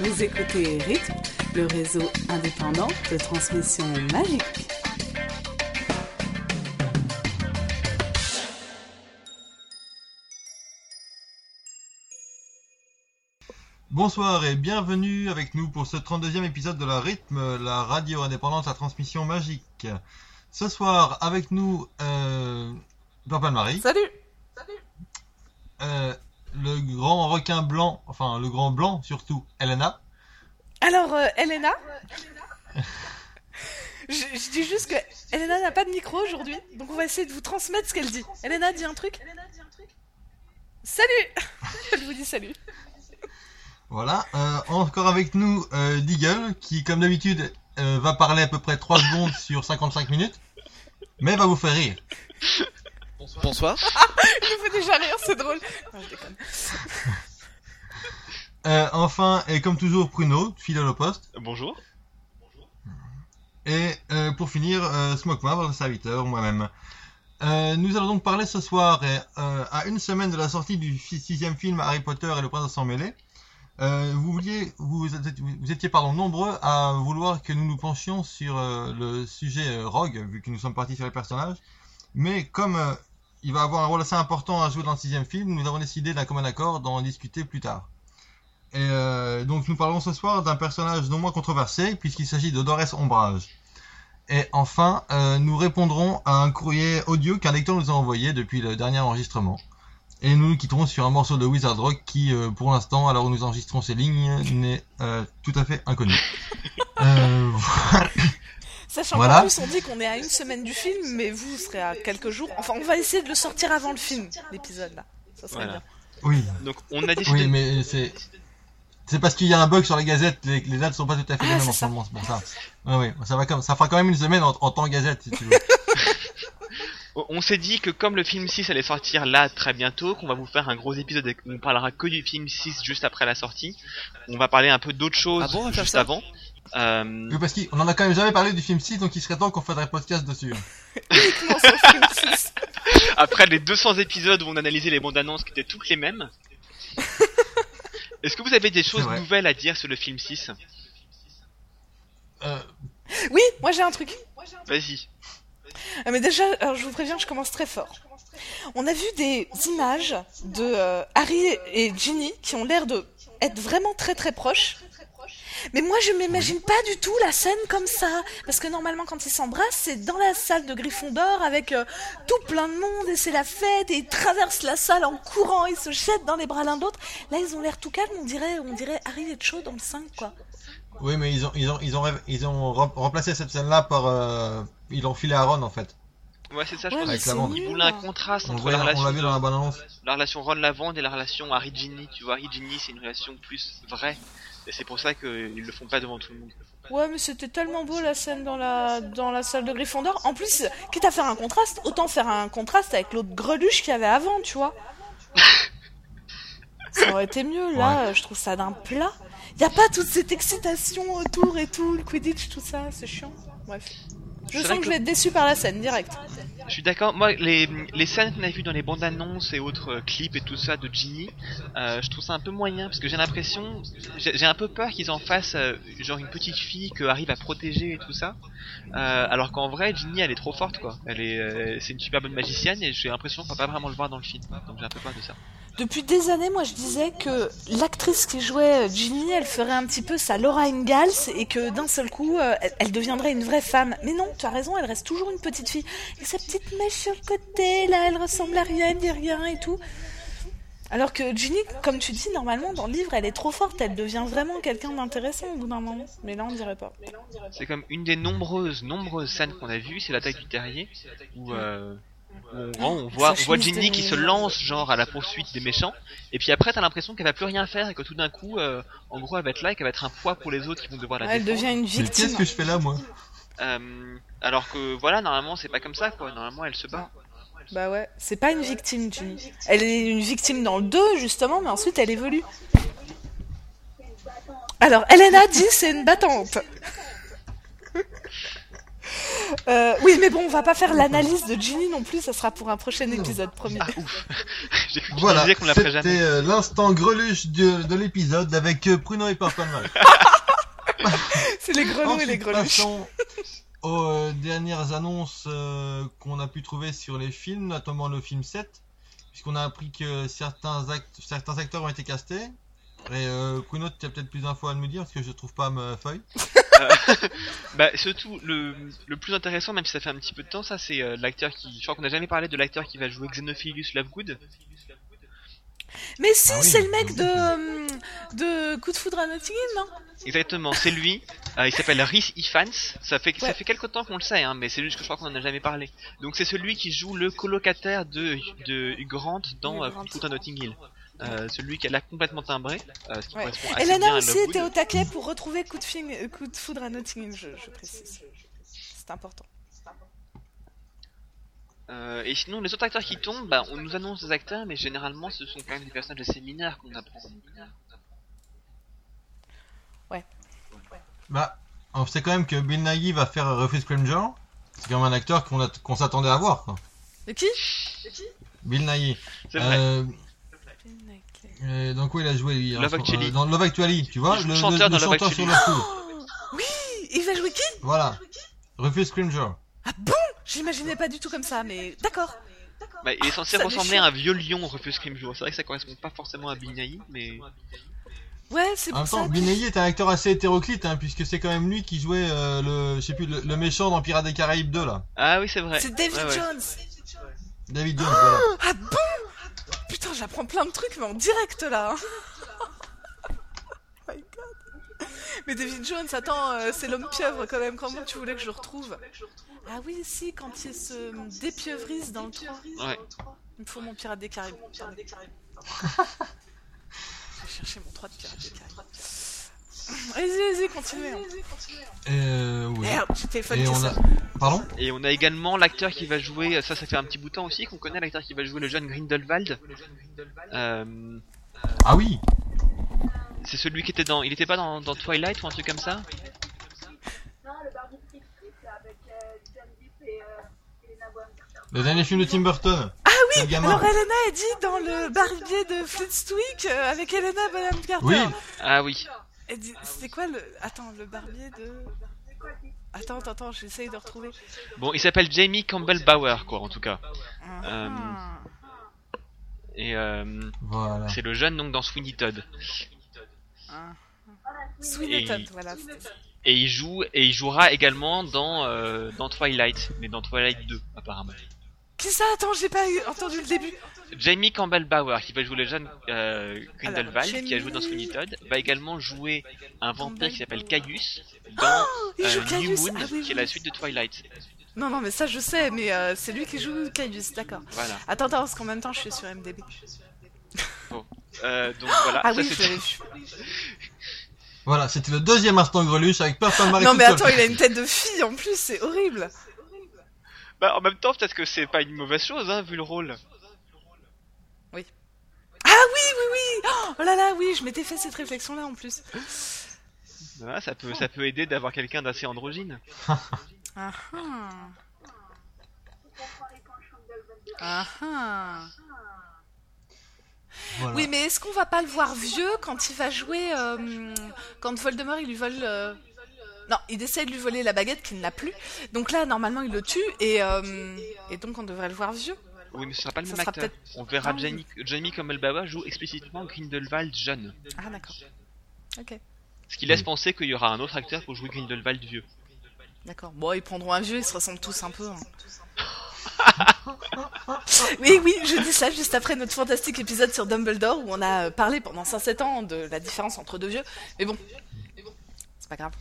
Vous écoutez Rythme, le réseau indépendant de transmission magique. Bonsoir et bienvenue avec nous pour ce 32e épisode de la Rythme, la radio indépendante à transmission magique. Ce soir avec nous, euh, Papa Marie, Salut euh, le grand requin blanc, enfin le grand blanc surtout, Elena. Alors, euh, Elena? Je, je dis juste que Elena n'a pas de micro aujourd'hui, donc on va essayer de vous transmettre ce qu'elle dit. Elena dit un truc Salut Elle vous dit salut. Voilà, euh, encore avec nous euh, Deagle qui comme d'habitude euh, va parler à peu près 3 secondes sur 55 minutes, mais va vous faire rire. Bonsoir. Il nous fait déjà rire, c'est drôle. Non, je déconne. Euh, enfin, et comme toujours Pruno, fidèle au poste. Bonjour. Et euh, pour finir, euh, Smokema, votre serviteur, moi-même. Euh, nous allons donc parler ce soir, et, euh, à une semaine de la sortie du sixième film Harry Potter et le prince sans mêlée. Euh, vous vouliez, vous, vous étiez pardon nombreux à vouloir que nous nous penchions sur euh, le sujet euh, Rogue, vu que nous sommes partis sur les personnages. Mais comme euh, il va avoir un rôle assez important à jouer dans le sixième film, nous avons décidé d'un commun accord d'en discuter plus tard. Et euh, donc nous parlons ce soir d'un personnage non moins controversé, puisqu'il s'agit de Dorès Ombrage. Et enfin, euh, nous répondrons à un courrier audio qu'un lecteur nous a envoyé depuis le dernier enregistrement. Et nous nous quitterons sur un morceau de Wizard Rock qui, euh, pour l'instant, alors où nous enregistrons ces lignes, n'est tout à fait inconnu. Sachant Voilà. qu'en plus on dit qu'on est à une semaine du film, mais vous serez à quelques jours. Enfin, on va essayer de le sortir avant le film, l'épisode là. Ça serait Voilà. bien. oui, Donc on a décidé. oui, mais c'est c'est parce qu'il y a un bug sur la gazette, les, les dates sont pas tout à fait les Ah, mêmes c'est en ce ça. moment, c'est pour ça. Ouais, ouais, ça va comme ça fera quand même une semaine en, en temps gazette si tu veux. On- s'est dit que comme le film 6 allait sortir là très bientôt, qu'on va vous faire un gros épisode et qu'on parlera que du film 6 juste après la sortie. On va parler un peu d'autres choses Ah bon, va faire juste ça? avant. Euh, Oui, parce qu'on en a quand même jamais parlé du film 6, donc il serait temps qu'on fasse un podcast dessus. 6. après les 200 épisodes où on analysait les bandes annonces qui étaient toutes les mêmes. Est-ce que vous avez des choses nouvelles à dire sur le film 6 Euh, Oui, moi j'ai un truc. Vas-y. Ah, mais déjà, alors, je vous préviens, je commence très fort. On a vu des images de euh, Harry et Ginny qui ont l'air de être vraiment très très proches. Mais moi, je m'imagine pas du tout la scène comme ça, parce que normalement, quand ils s'embrassent, c'est dans la salle de Gryffondor avec euh, tout plein de monde et c'est la fête et ils traversent la salle en courant, ils se jettent dans les bras l'un de l'autre. Là, ils ont l'air tout calmes, on dirait, on dirait Harry et Cho dans le 5, quoi. Oui, mais ils ont, ils ont, ils ont, ils ont rem- remplacé cette scène-là par, euh, ils l'ont filé à Ron en fait. Ouais, c'est ça, je Ouais, pense. mais Avec c'est la bande. Ils nul. voulaient un contraste On, entre la on relation l'a vu dans la la relation Ron Lavande et la relation Harry Ginny. Tu vois, Harry Ginny, c'est une relation plus vraie. Et c'est pour ça qu'ils le font pas devant tout le monde. Ouais, mais c'était tellement beau la scène dans la, dans la salle de Gryffondor. En plus, quitte à faire un contraste, autant faire un contraste avec l'autre greluche qu'il y avait avant, tu vois. Ça aurait été mieux, là, je trouve ça d'un plat. Y a pas toute cette excitation autour et tout, le Quidditch, tout ça, c'est chiant. Bref. Je sens que que- je vais être déçu par la scène, direct. Je suis d'accord. Moi, les, les scènes qu'on a vues dans les bandes annonces et autres euh, clips et tout ça de Ginny, euh, je trouve ça un peu moyen parce que j'ai l'impression, j'ai un peu peur qu'ils en fassent euh, genre une petite fille que Harry va protéger et tout ça. Euh, alors qu'en vrai, Ginny, elle est trop forte quoi. Elle est, c'est une super bonne magicienne et j'ai l'impression qu'on va pas vraiment le voir dans le film. Donc j'ai un peu peur de ça. Depuis des années, moi, je disais que l'actrice qui jouait euh, Ginny, elle ferait un petit peu sa Laura Ingalls et que d'un seul coup, euh, elle, deviendrait une vraie femme. Mais non, tu as raison, elle reste toujours une petite fille. Et sa petite mèche sur le côté, là, elle ressemble à rien, dit rien et tout. Alors que Ginny, comme tu dis, normalement, dans le livre, elle est trop forte, elle devient vraiment quelqu'un d'intéressant au bout d'un moment. Mais là, on dirait pas. C'est comme une des nombreuses, nombreuses scènes qu'on a vues, c'est l'attaque du terrier, où, euh, on, on voit, on voit Ginny qui se lance genre à la poursuite des méchants, et puis après t'as l'impression qu'elle va plus rien faire et que tout d'un coup, euh, en gros, elle va être là et qu'elle va être un poids pour les autres qui vont devoir la Elle défendre. devient une victime. qu'est-ce que je fais là, moi Euh, alors que voilà, normalement c'est pas comme ça quoi. Normalement elle se bat. Bah ouais, c'est pas une victime, Ginny. Elle est une victime dans le 2, justement, mais ensuite elle évolue. Alors, Elena dit c'est une battante. Euh, oui, mais bon, on va pas faire l'analyse de Ginny non plus, ça sera pour un prochain épisode, promis. Ah ouf J'ai cru que tu Voilà, c'était euh, l'instant greluche de, de l'épisode avec euh, Pruno et Purple. C'est les grelots et les greluches. passons aux euh, dernières annonces euh, qu'on a pu trouver sur les films, notamment le film 7, puisqu'on a appris que certains, act- certains acteurs ont été castés. Et euh, Pruno, tu as peut-être plus d'infos à me dire, parce que je trouve pas ma feuille. Bah surtout le, le plus intéressant, même si ça fait un petit peu de temps, ça c'est euh, l'acteur qui. Je crois qu'on n'a jamais parlé de l'acteur qui va jouer Xenophilus Lovegood. Mais si, Ah oui. c'est le mec de, euh, de Coup de foudre à Nottingham, non? Exactement, c'est lui. Euh, il s'appelle Rhys Ifans. Ça fait ça Ouais. fait quelque temps qu'on le sait, hein, mais c'est juste que je crois qu'on en a jamais parlé. Donc c'est celui qui joue le colocataire de de Hugh Grant dans. Coup de foudre à Notting Hill. Euh, celui qui a complètement timbré, euh, ce qui Ouais. correspond assez bien Elena à aussi était au taquet pour retrouver coup de, film- euh, coup de foudre à Nottingham, je, je précise. C'est important. Euh, et sinon, les autres acteurs qui tombent, bah, on nous annonce des acteurs, mais généralement, ce sont quand même des personnages de séminaire qu'on apprend. Bah, on sait quand même que Bill Nighy va faire Rufus Cringer. C'est quand même un acteur qu'on s'attendait à voir. Quoi. De qui? Bill Nighy. C'est vrai. Euh, donc oui, il a joué lui, Love en- Actually. euh, dans Love Actually, tu vois, le, le chanteur le- le dans Love chanteur sur. Oui, il va jouer qui? Voilà, Rufus. Ah bon? J'imaginais pas du tout comme ça, mais d'accord. Bah, il est censé ressembler à un vieux lion, Rufus Scrimgeour. C'est vrai que ça correspond pas forcément à Nighy, mais... Ouais, c'est pour ça. Nighy est un acteur assez hétéroclite, hein, puisque c'est quand même lui qui jouait euh, le, je sais plus, le, le méchant dans Pirates des Caraïbes 2 là. Ah oui, c'est vrai. C'est David Ouais, ouais. Jones. David Jones, voilà. Ah bon? Putain, j'apprends plein de trucs, mais en direct là. Oh my god. Mais David Jones, attends, euh, c'est l'homme pieuvre quand même. Comment tu voulais que je le retrouve Ah oui, si, quand il se dépieuvrise dans le 3. Ouais. Il me faut mon pirate des Caraïbes. Je vais chercher mon 3 de pirate des Caraïbes. Vas-y, vas-y, continuez. Euh, oui. Merde, j'ai Et on a... Pardon? Et on a également l'acteur qui va jouer, ça ça fait un petit bout de temps aussi, qu'on connaît l'acteur qui va jouer le jeune Grindelwald. Euh, Ah oui c'est celui qui était dans... Il était pas dans, dans Twilight ou un truc comme ça? Le euh, euh, Elena Bonham Carter. Le dernier film de Tim Burton. Ah le oui, gamin. alors Elena est dit dans le barbier de Flintstwick euh, avec Elena Bonham Carter. Oui, Ah oui. Dit- C'était quoi le. Attends, le barbier de. Attends, attends, attends, j'essaye de retrouver. Bon, il s'appelle Jamie Campbell Bauer, quoi, en tout cas. Euh, Ah. Et euh, voilà. c'est le jeune donc dans Sweeney Todd. Ah. Sweeney Et- Todd, voilà. Et il joue et il jouera également dans euh, dans Twilight, mais dans Twilight 2 apparemment. Qui ça Attends, j'ai pas eu- entendu le début. Jamie Campbell Bauer, qui va jouer le jeune euh, Grindelwald, Alors, qui a joué dans Sweeney Todd, va également jouer un vampire qui s'appelle Caius dans il joue euh, New Caius. Moon, Ah oui, qui est la suite de Twilight. Non, non, mais ça je sais, mais euh, c'est lui qui joue Caius, d'accord. Voilà. Attends, attends, parce qu'en même temps je suis sur MDB. Euh, donc voilà. Ah ça, oui. Voilà, c'était le deuxième instant greluche avec Purple Marie Non, mais attends, il a une tête de fille en plus, c'est horrible. Bah, en même temps, peut-être que c'est pas une mauvaise chose, hein, vu le rôle. Ah oui, oui, oui Oh là là, oui, je m'étais fait cette réflexion-là en plus. Ça peut ça peut aider d'avoir quelqu'un d'assez androgyne. Ah ah. Ah ah. Voilà. Oui, mais est-ce qu'on va pas le voir vieux quand il va jouer euh, quand Voldemort il lui vole euh, Non, il essaie de lui voler la baguette qu'il n'a plus. Donc là, normalement, il le tue et euh, et donc on devrait le voir vieux. Oui, mais ce sera pas le Ça même acteur. On verra Non, Jamie, Jamie Campbell Bauer joue explicitement Grindelwald jeune. Ah d'accord. Ok, Ce qui laisse penser qu'il y aura un autre acteur pour jouer Grindelwald vieux. d'accord. Bon, ils prendront un vieux, ils se ressemblent tous un peu. hein. oui, oui, je dis ça juste après notre fantastique épisode sur Dumbledore où on a euh, parlé pendant 5-7 ans de la différence entre deux vieux. Mais bon, c'est pas grave.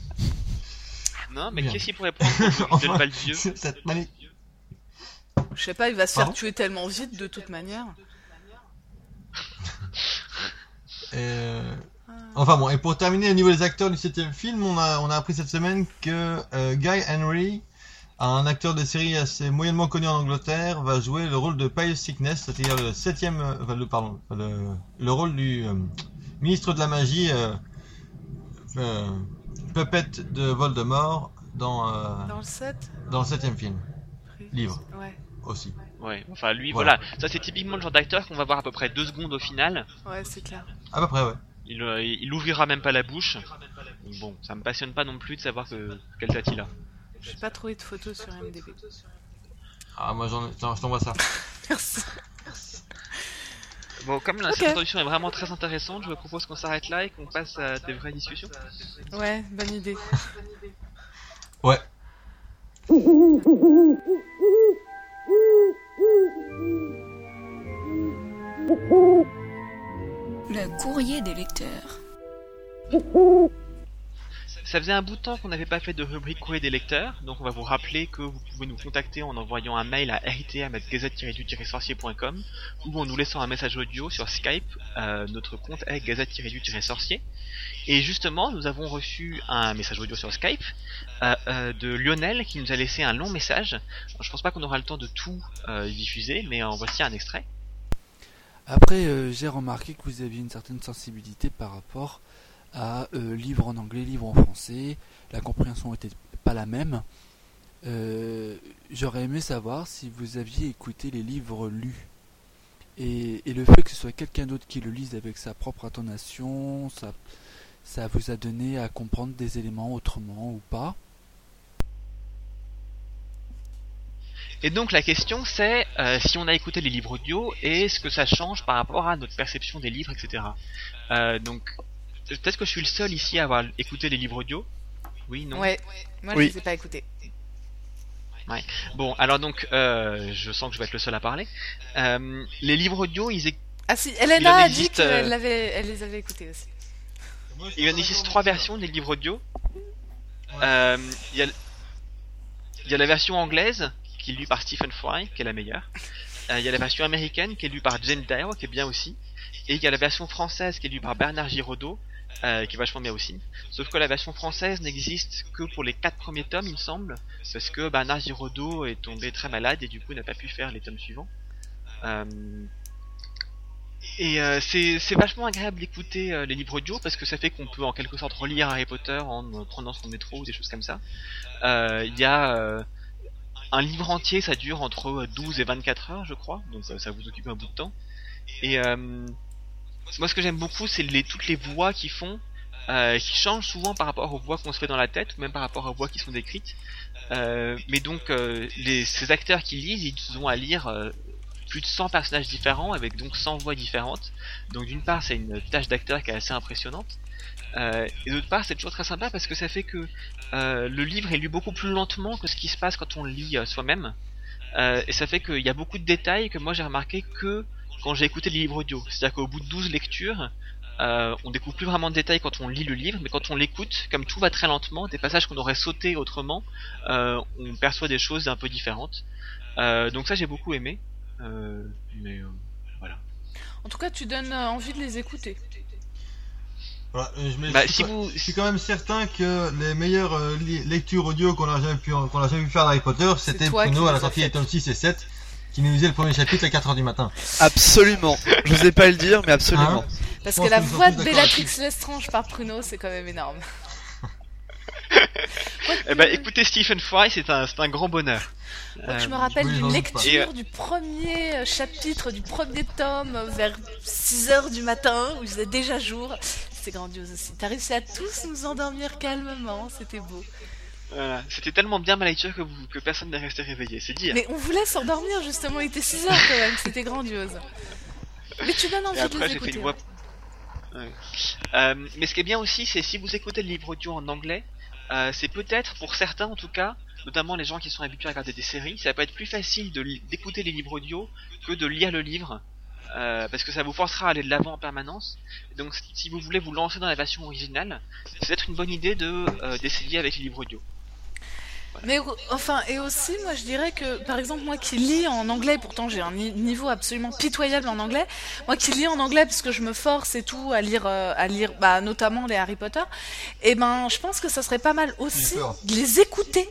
Non, mais qu'est-ce qu'il pourrait prendre pour Enfin, Grindelwald vieux cette mani- Je sais pas, il va se faire tuer tellement vite de toute manière. Euh, Enfin bon, et pour terminer au niveau des acteurs du septième film, on a, on a appris cette semaine que euh, Guy Henry, un acteur de série assez moyennement connu en Angleterre, va jouer le rôle de Pious Sickness, c'est-à-dire le septième, euh, enfin, le, pardon, le, le rôle du euh, ministre de la magie, euh, euh, puppet de Voldemort dans, euh, Dans le 7 dans le film Livre. Ouais, aussi. Ouais, enfin lui, Voilà. voilà. Ça c'est typiquement le genre d'acteur qu'on va voir à peu près deux secondes au final. ouais, c'est clair. À peu près, ouais. Il, euh, il ouvrira même pas la bouche. Bon, ça me passionne pas non plus de savoir que, quelle tête il a. J'ai pas trouvé de photos sur MDB. Ah, moi, j'en, j'en- je t'envoie ça. Merci. Bon, comme la Ok. cette introduction est vraiment très intéressante, je vous propose qu'on s'arrête là et qu'on passe à des vraies discussions. Ouais, bonne idée. Ouais. Le courrier des lecteurs. Ça faisait un bout de temps qu'on n'avait pas fait de rubrique courrier des lecteurs, donc on va vous rappeler que vous pouvez nous contacter en envoyant un mail à ritm.gazette-du-sorcier.com ou en nous laissant un message audio sur Skype. Euh, notre compte est gazette-du-sorcier. Et justement, nous avons reçu un message audio sur Skype euh, euh, de Lionel qui nous a laissé un long message. Je pense pas qu'on aura le temps de tout euh, diffuser, mais en voici un extrait. Après, euh, j'ai remarqué que vous aviez une certaine sensibilité par rapport à euh, livres en anglais, livres en français. La compréhension n'était pas la même. Euh, J'aurais aimé savoir si vous aviez écouté les livres lus. Et, et le fait que ce soit quelqu'un d'autre qui le lise avec sa propre intonation, ça, ça vous a donné à comprendre des éléments autrement ou pas? Et donc la question c'est euh, si on a écouté les livres audio et ce que ça change par rapport à notre perception des livres, etc. Euh, donc peut-être que je suis le seul ici à avoir écouté les livres audio. Oui, non. Ouais, moi Oui. je les ai pas écoutés. Bon, alors donc euh, je sens que je vais être le seul à parler. Euh, les livres audio, ils, Ah si, Elena a dit qu'elle euh, les avait écoutés aussi. il en existe trois versions des livres audio. Euh, Il y, a, y la version anglaise qui est lue par Stephen Fry, qui est la meilleure. Euh, Il y a la version américaine qui est lue par James Dyer, qui est bien aussi. Et il y a la version française qui est lue par Bernard Giraudot, euh, qui est vachement bien aussi. Sauf que la version française n'existe que pour les quatre premiers tomes, il me semble, parce que Bernard Giraudot est tombé très malade et du coup n'a pas pu faire les tomes suivants. Euh, et euh, c'est vachement agréable d'écouter euh, les livres audio parce que ça fait qu'on peut en quelque sorte relire Harry Potter en prenant son métro ou des choses comme ça. Il y a un livre entier, ça dure entre euh, 12 et 24 heures, je crois, donc ça, vous occupe un bout de temps. Moi, ce que j'aime beaucoup, c'est les, toutes les voix qu'ils font, euh, qui changent souvent par rapport aux voix qu'on se fait dans la tête, ou même par rapport aux voix qui sont décrites. Euh, mais donc, euh, les, ces acteurs qui lisent, ils ont à lire euh, plus de 100 personnages différents, avec donc 100 voix différentes. Donc d'une part, c'est une tâche d'acteur qui est assez impressionnante. Euh, et d'autre part, c'est toujours très sympa parce que ça fait que euh, le livre est lu beaucoup plus lentement que ce qui se passe quand on le lit euh, soi-même. Euh, et ça fait qu'il y a beaucoup de détails que moi j'ai remarqué que quand j'ai écouté les livres audio. C'est-à-dire qu'au bout de 12 lectures, euh, on découvre plus vraiment de détails quand on lit le livre, mais quand on l'écoute, comme tout va très lentement, des passages qu'on aurait sauté autrement, euh, on perçoit des choses un peu différentes. Euh, donc ça j'ai beaucoup aimé. Euh, mais euh, voilà. En tout cas, tu donnes envie de les écouter. Voilà, je, me- Bah, je suis si pas- vous, je suis quand même certain que les meilleures euh, lectures audio qu'on a jamais pu, qu'on a jamais pu faire d'Harry Potter, c'était qui Bruno à la sortie des tomes 6 et 7, qui nous lisait le premier chapitre à 4h du matin. Absolument. Je sais pas le dire, mais absolument. Hein Parce que la voix de Bellatrix. Lestrange par Pruno, c'est quand même énorme. eh ben, écoutez Stephen Fry, c'est un, c'est un grand bonheur. Moi, je Euh, me rappelle oui, d'une euh, lecture du premier euh, chapitre du premier tome euh, vers 6h du matin où il faisait déjà jour. C'était grandiose aussi. T'as réussi à tous nous endormir calmement, c'était beau. Voilà. C'était tellement bien ma lecture que, vous, que personne n'est resté réveillé, c'est dire. Mais on voulait s'endormir justement, il était 6h quand même, c'était grandiose. Mais tu donnes envie Et de après, les j'ai fait écouter. une voix. Ouais. Euh, mais ce qui est bien aussi, c'est si vous écoutez le livre audio en anglais, euh, c'est peut-être pour certains en tout cas, notamment les gens qui sont habitués à regarder des séries, ça peut être plus facile d'écouter les livres audio que de lire le livre. euh, parce que ça vous forcera à aller de l'avant en permanence. Donc, si vous voulez vous lancer dans la version originale, c'est peut-être une bonne idée de d'essayer avec les livres audio. Mais enfin, et aussi, moi je dirais que, par exemple, moi qui lis en anglais, pourtant j'ai un ni- niveau absolument pitoyable en anglais, moi qui lis en anglais parce que je me force et tout à lire, euh, à lire, bah, notamment les Harry Potter, et ben, je pense que ça serait pas mal aussi de les écouter.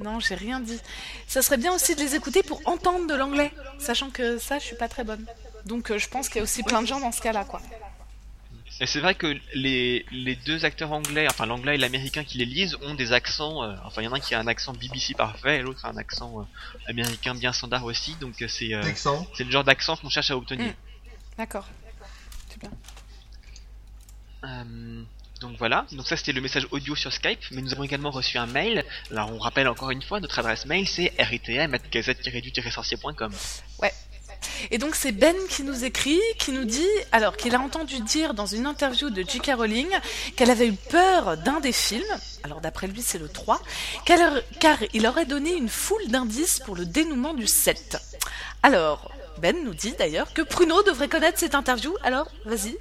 Non, j'ai rien dit. Ça serait bien aussi de les écouter pour entendre de l'anglais, sachant que ça, je suis pas très bonne. Donc, euh, je pense qu'il y a aussi plein de gens dans ce cas-là, quoi. Et c'est vrai que les, les deux acteurs anglais, enfin l'anglais et l'américain qui les lisent, ont des accents. euh, enfin, il y en a un qui a un accent BBC parfait et l'autre a un accent euh, américain bien standard aussi. Donc euh, c'est euh, le genre d'accent qu'on cherche à obtenir. D'accord. C'est bien. Euh, donc voilà, donc ça c'était le message audio sur Skype, mais nous avons également reçu un mail. Alors on rappelle encore une fois, notre adresse mail c'est ritm.gazette-du-sorcier.com. Et donc c'est Ben qui nous écrit, qui nous dit, alors qu'il a entendu dire dans une interview de J.K. Rowling qu'elle avait eu peur d'un des films, alors d'après lui c'est le 3, qu'elle- car il aurait donné une foule d'indices pour le dénouement du 7. Alors, Ben nous dit d'ailleurs que Pruno devrait connaître cette interview, alors vas-y,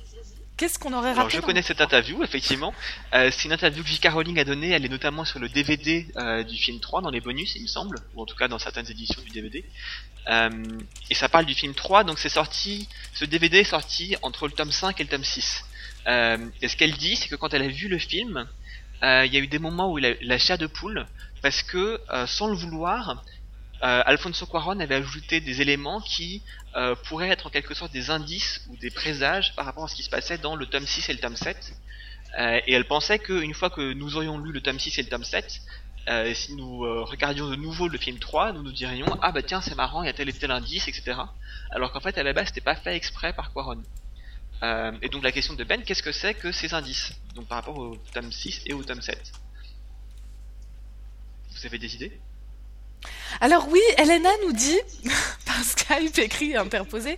qu'est-ce qu'on aurait raté Alors je connais cette interview, effectivement. Euh, c'est une interview que J.K. Rowling a donnée, elle est notamment sur le DVD euh, du film 3 dans les bonus, il me semble, ou en tout cas dans certaines éditions du DVD. Euh, et ça parle du film 3, donc c'est sorti, ce DVD est sorti entre le tome 5 et le tome 6. Euh, et ce qu'elle dit, c'est que quand elle a vu le film, il y a eu des moments où il a la chair de poule, parce que sans le vouloir, euh, Alfonso Cuarón avait ajouté des éléments qui euh, pourraient être en quelque sorte des indices ou des présages par rapport à ce qui se passait dans le tome 6 et le tome 7. Euh, et elle pensait qu'une fois que nous aurions lu le tome 6 et le tome 7, euh, si nous euh, regardions de nouveau le film 3, nous nous dirions ah bah tiens c'est marrant, il y a tel et tel indice, etc. Alors qu'en fait à la base c'était pas fait exprès par Quaron. Euh, et donc la question de Ben, qu'est-ce que c'est que ces indices? Donc par rapport au tome 6 et au tome 7 Vous avez des idées? Alors oui, Elena nous dit, par Skype écrit et interposé,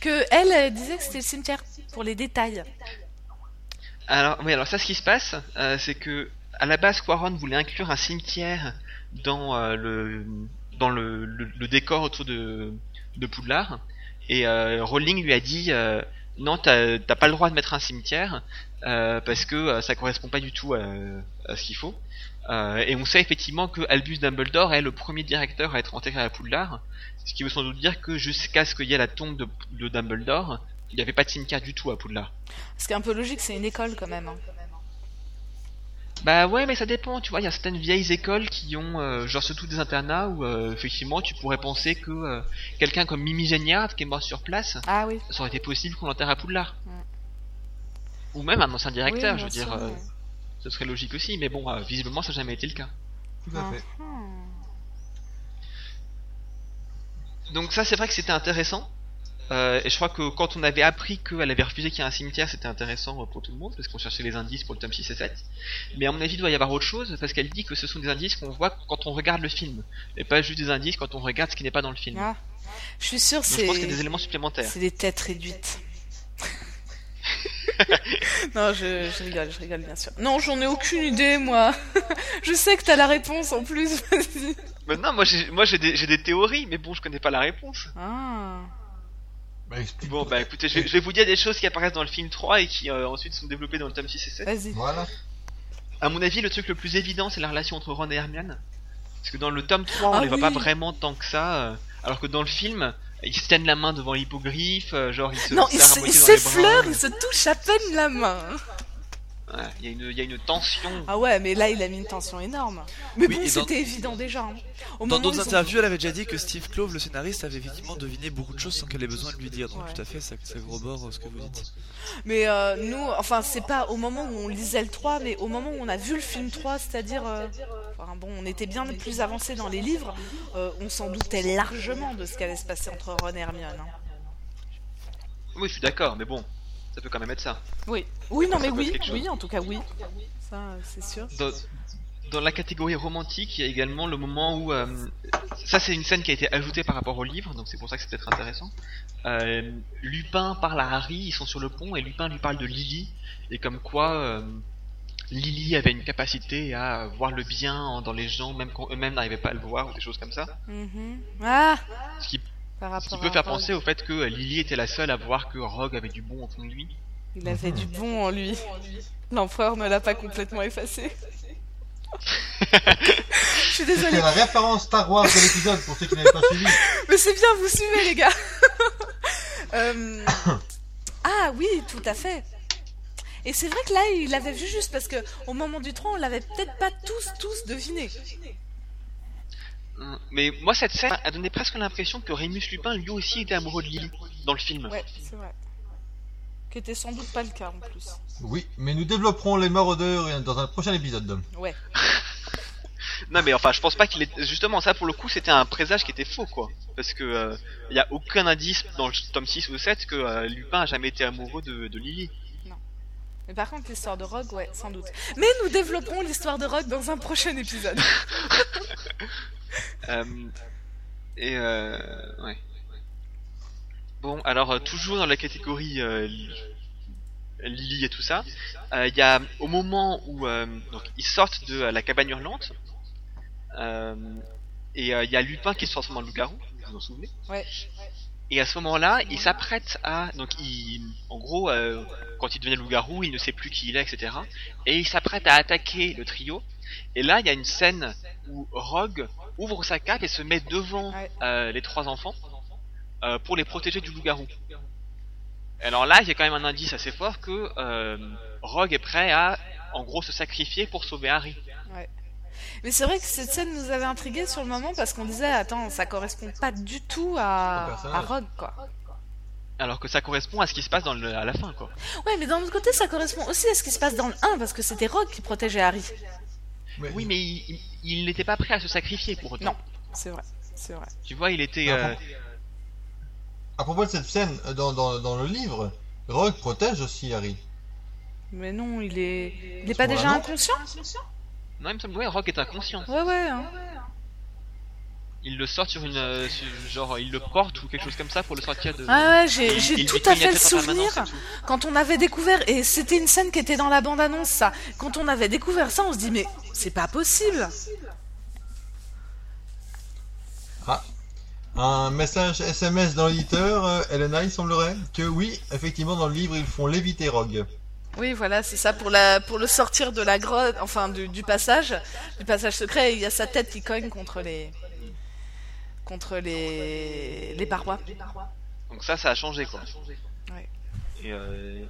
que elle euh, disait que c'était le cimetière pour les détails. Alors, oui, alors ça, ce qui se passe, euh, c'est que à la base, Quaron voulait inclure un cimetière dans euh, le dans le, décor autour de Poudlard, et euh, Rowling lui a dit non, t'as pas le droit de mettre un cimetière parce que ça correspond pas du tout à ce qu'il faut. Euh, et on sait effectivement que Albus Dumbledore est le premier directeur à être enterré à Poudlard, ce qui veut sans doute dire que jusqu'à ce qu'il y ait la tombe de, de Dumbledore, il n'y avait pas de cimetière du tout à Poudlard. Ce qui est un peu logique, c'est une école quand même. hein. Bah ouais, mais ça dépend, tu vois, il y a certaines vieilles écoles qui ont, euh, genre surtout des internats où euh, effectivement tu pourrais penser que euh, quelqu'un comme Mimi Géniard qui est mort sur place, Ah oui. ça aurait été possible qu'on l'enterre à Poudlard. Ou même un ancien directeur, Oui, je veux dire, sûr, ouais. Ce serait logique aussi, mais bon, euh, visiblement ça n'a jamais été le cas. Tout à fait. Mhm. Donc ça c'est vrai que c'était intéressant. Euh, et je crois que quand on avait appris qu'elle avait refusé qu'il y ait un cimetière, c'était intéressant euh, pour tout le monde, parce qu'on cherchait les indices pour le tome 6 et 7. Mais à mon avis, il doit y avoir autre chose, parce qu'elle dit que ce sont des indices qu'on voit quand on regarde le film, et pas juste des indices quand on regarde ce qui n'est pas dans le film. Ah. Je suis je c'est pense qu'il y a des éléments supplémentaires. c'est des têtes réduites. non, je, je rigole, je rigole bien sûr. Non, j'en ai aucune idée moi. je sais que t'as la réponse en plus. Vas-y. Maintenant, moi j'ai moi j'ai des, j'ai des théories, mais bon, je connais pas la réponse. Ah. Bah, explique. Bon, bah écoutez, je vais, je vais vous dire des choses qui apparaissent dans le film 3 et qui euh, ensuite sont développées dans le tome 6 et 7. Vas-y. Voilà. À mon avis, le truc le plus évident, c'est la relation entre Ron et Hermione. Parce que dans le tome 3, on Ah les voit pas vraiment tant que ça. euh, alors que dans le film, ils se tiennent la main devant l'hippogriffe, euh, genre ils se Non, il serrent à se- il moitié dans les s'effleure, bras. il se touche à peine la main. Ouais, Il y, a une- il y a une tension. Ah ouais, mais là il a mis une tension énorme. Mais Oui, bon, dans- c'était évident déjà. hein. Au Dans d'autres ont- interviews, elle avait déjà dit que Steve Clove, le scénariste, avait effectivement deviné beaucoup de choses sans qu'elle ait besoin de lui dire. Donc Ouais. tout à fait, ça, ça corrobore euh, ce que vous dites. Mais euh, nous, enfin, c'est pas au moment où on lisait le 3, mais au moment où on a vu le film 3, c'est-à-dire. euh, enfin, bon, on était bien plus avancé dans les livres, euh, on s'en doutait largement de ce qu'allait se passer entre Ron et Hermione. hein. Oui, je suis d'accord, mais bon, ça peut quand même être ça. Oui. Oui, non, Ça mais oui, oui, en tout cas, oui. Ça, c'est sûr. Dans, dans la catégorie romantique, il y a également le moment où... euh, ça, c'est une scène qui a été ajoutée par rapport au livre, donc c'est pour ça que c'est peut-être intéressant. Euh, Lupin parle à Harry, ils sont sur le pont, et Lupin lui parle de Lily, et comme quoi... euh, Lily avait une capacité à voir le bien en- dans les gens, même quand eux-mêmes n'arrivaient pas à le voir, ou des choses comme ça. Mhm. Ah Ce qui, Par ce qui peut à faire Rogue. penser au fait que euh, Lily était la seule à voir que Rogue avait du bon fond de lui. Il avait du bon en lui. L'empereur ne l'a pas complètement effacé. Je suis désolée. C'est la référence Star Wars de l'épisode pour ceux qui n'avaient pas suivi. Mais c'est bien, vous suivez les gars. Euh, Ah oui, tout à fait. Et c'est vrai que là, il l'avait vu juste parce que au moment du 3, on l'avait peut-être pas tous, tous deviné. Mais moi, cette scène a donné presque l'impression que Rémus Lupin lui aussi était amoureux de Lily dans le film. Ouais, c'est vrai. Qui était sans doute pas le cas en plus. Oui, mais nous développerons les maraudeurs dans un prochain épisode. Ouais. Non mais enfin je pense pas qu'il est justement ça pour le coup c'était un présage qui était faux quoi parce que euh, il y a aucun indice dans le tome 6 ou 7 que euh, Lupin a jamais été amoureux de, de Lily. Mais par contre, l'histoire de Rogue, ouais, sans doute. Mais nous développerons l'histoire de Rogue dans un prochain épisode. Euh, et euh, ouais. Bon alors euh, toujours dans la catégorie euh, Lily et tout ça, euh, il y a au moment où donc ils sortent de la cabane hurlante euh, et il y a Lupin qui se transforme en loup-garou, vous vous en souvenez? Ouais. Et à ce moment-là, il s'apprête à donc il en gros euh, quand il devient loup-garou, il ne sait plus qui il est, etc. Et il s'apprête à attaquer le trio. Et là, il y a une scène où Rogue ouvre sa cape et se met devant Ouais. euh, les trois enfants euh, pour les protéger du loup-garou. Alors là, il y a quand même un indice assez fort que euh, Rogue est prêt à, en gros, se sacrifier pour sauver Harry. Mais c'est vrai que cette scène nous avait intrigués sur le moment parce qu'on disait, attends, ça correspond pas du tout à, à Rogue, quoi. Alors que ça correspond à ce qui se passe dans le, à la fin, quoi. Ouais, mais d'un autre côté, ça correspond aussi à ce qui se passe dans le 1 parce que c'était Rogue qui protégeait Harry. Mais- Oui, mais il, il- il n'était pas prêt à se sacrifier pour autant. Non. C'est vrai, c'est vrai. Tu vois, il était. Euh. À propos de cette scène, euh, dans, dans, dans le livre, Rogue protège aussi Harry. Mais non, il est, il est pas déjà inconscient? Non, il me semble, ouais, Rogue est inconscient. Ouais, ouais. Hein. Il le sort sur une. euh, sur- genre, il le porte ou quelque chose comme ça pour le sortir de. Ah ouais, j'ai Il- j'ai il tout à fait le souvenir quand on avait découvert, et c'était une scène qui était dans la bande-annonce, ça. Quand on avait découvert ça, on se dit, mais c'est pas possible. Un message SMS dans l'éditeur, euh, Elena, il semblerait que oui, effectivement, dans le livre, ils font léviter Rogue. Oui, voilà, c'est ça pour la pour le sortir de la grotte, enfin du, du passage, du passage secret. Il y a sa tête qui cogne contre les contre les les parois. Donc ça, ça a changé quoi. Ouais. Et, euh,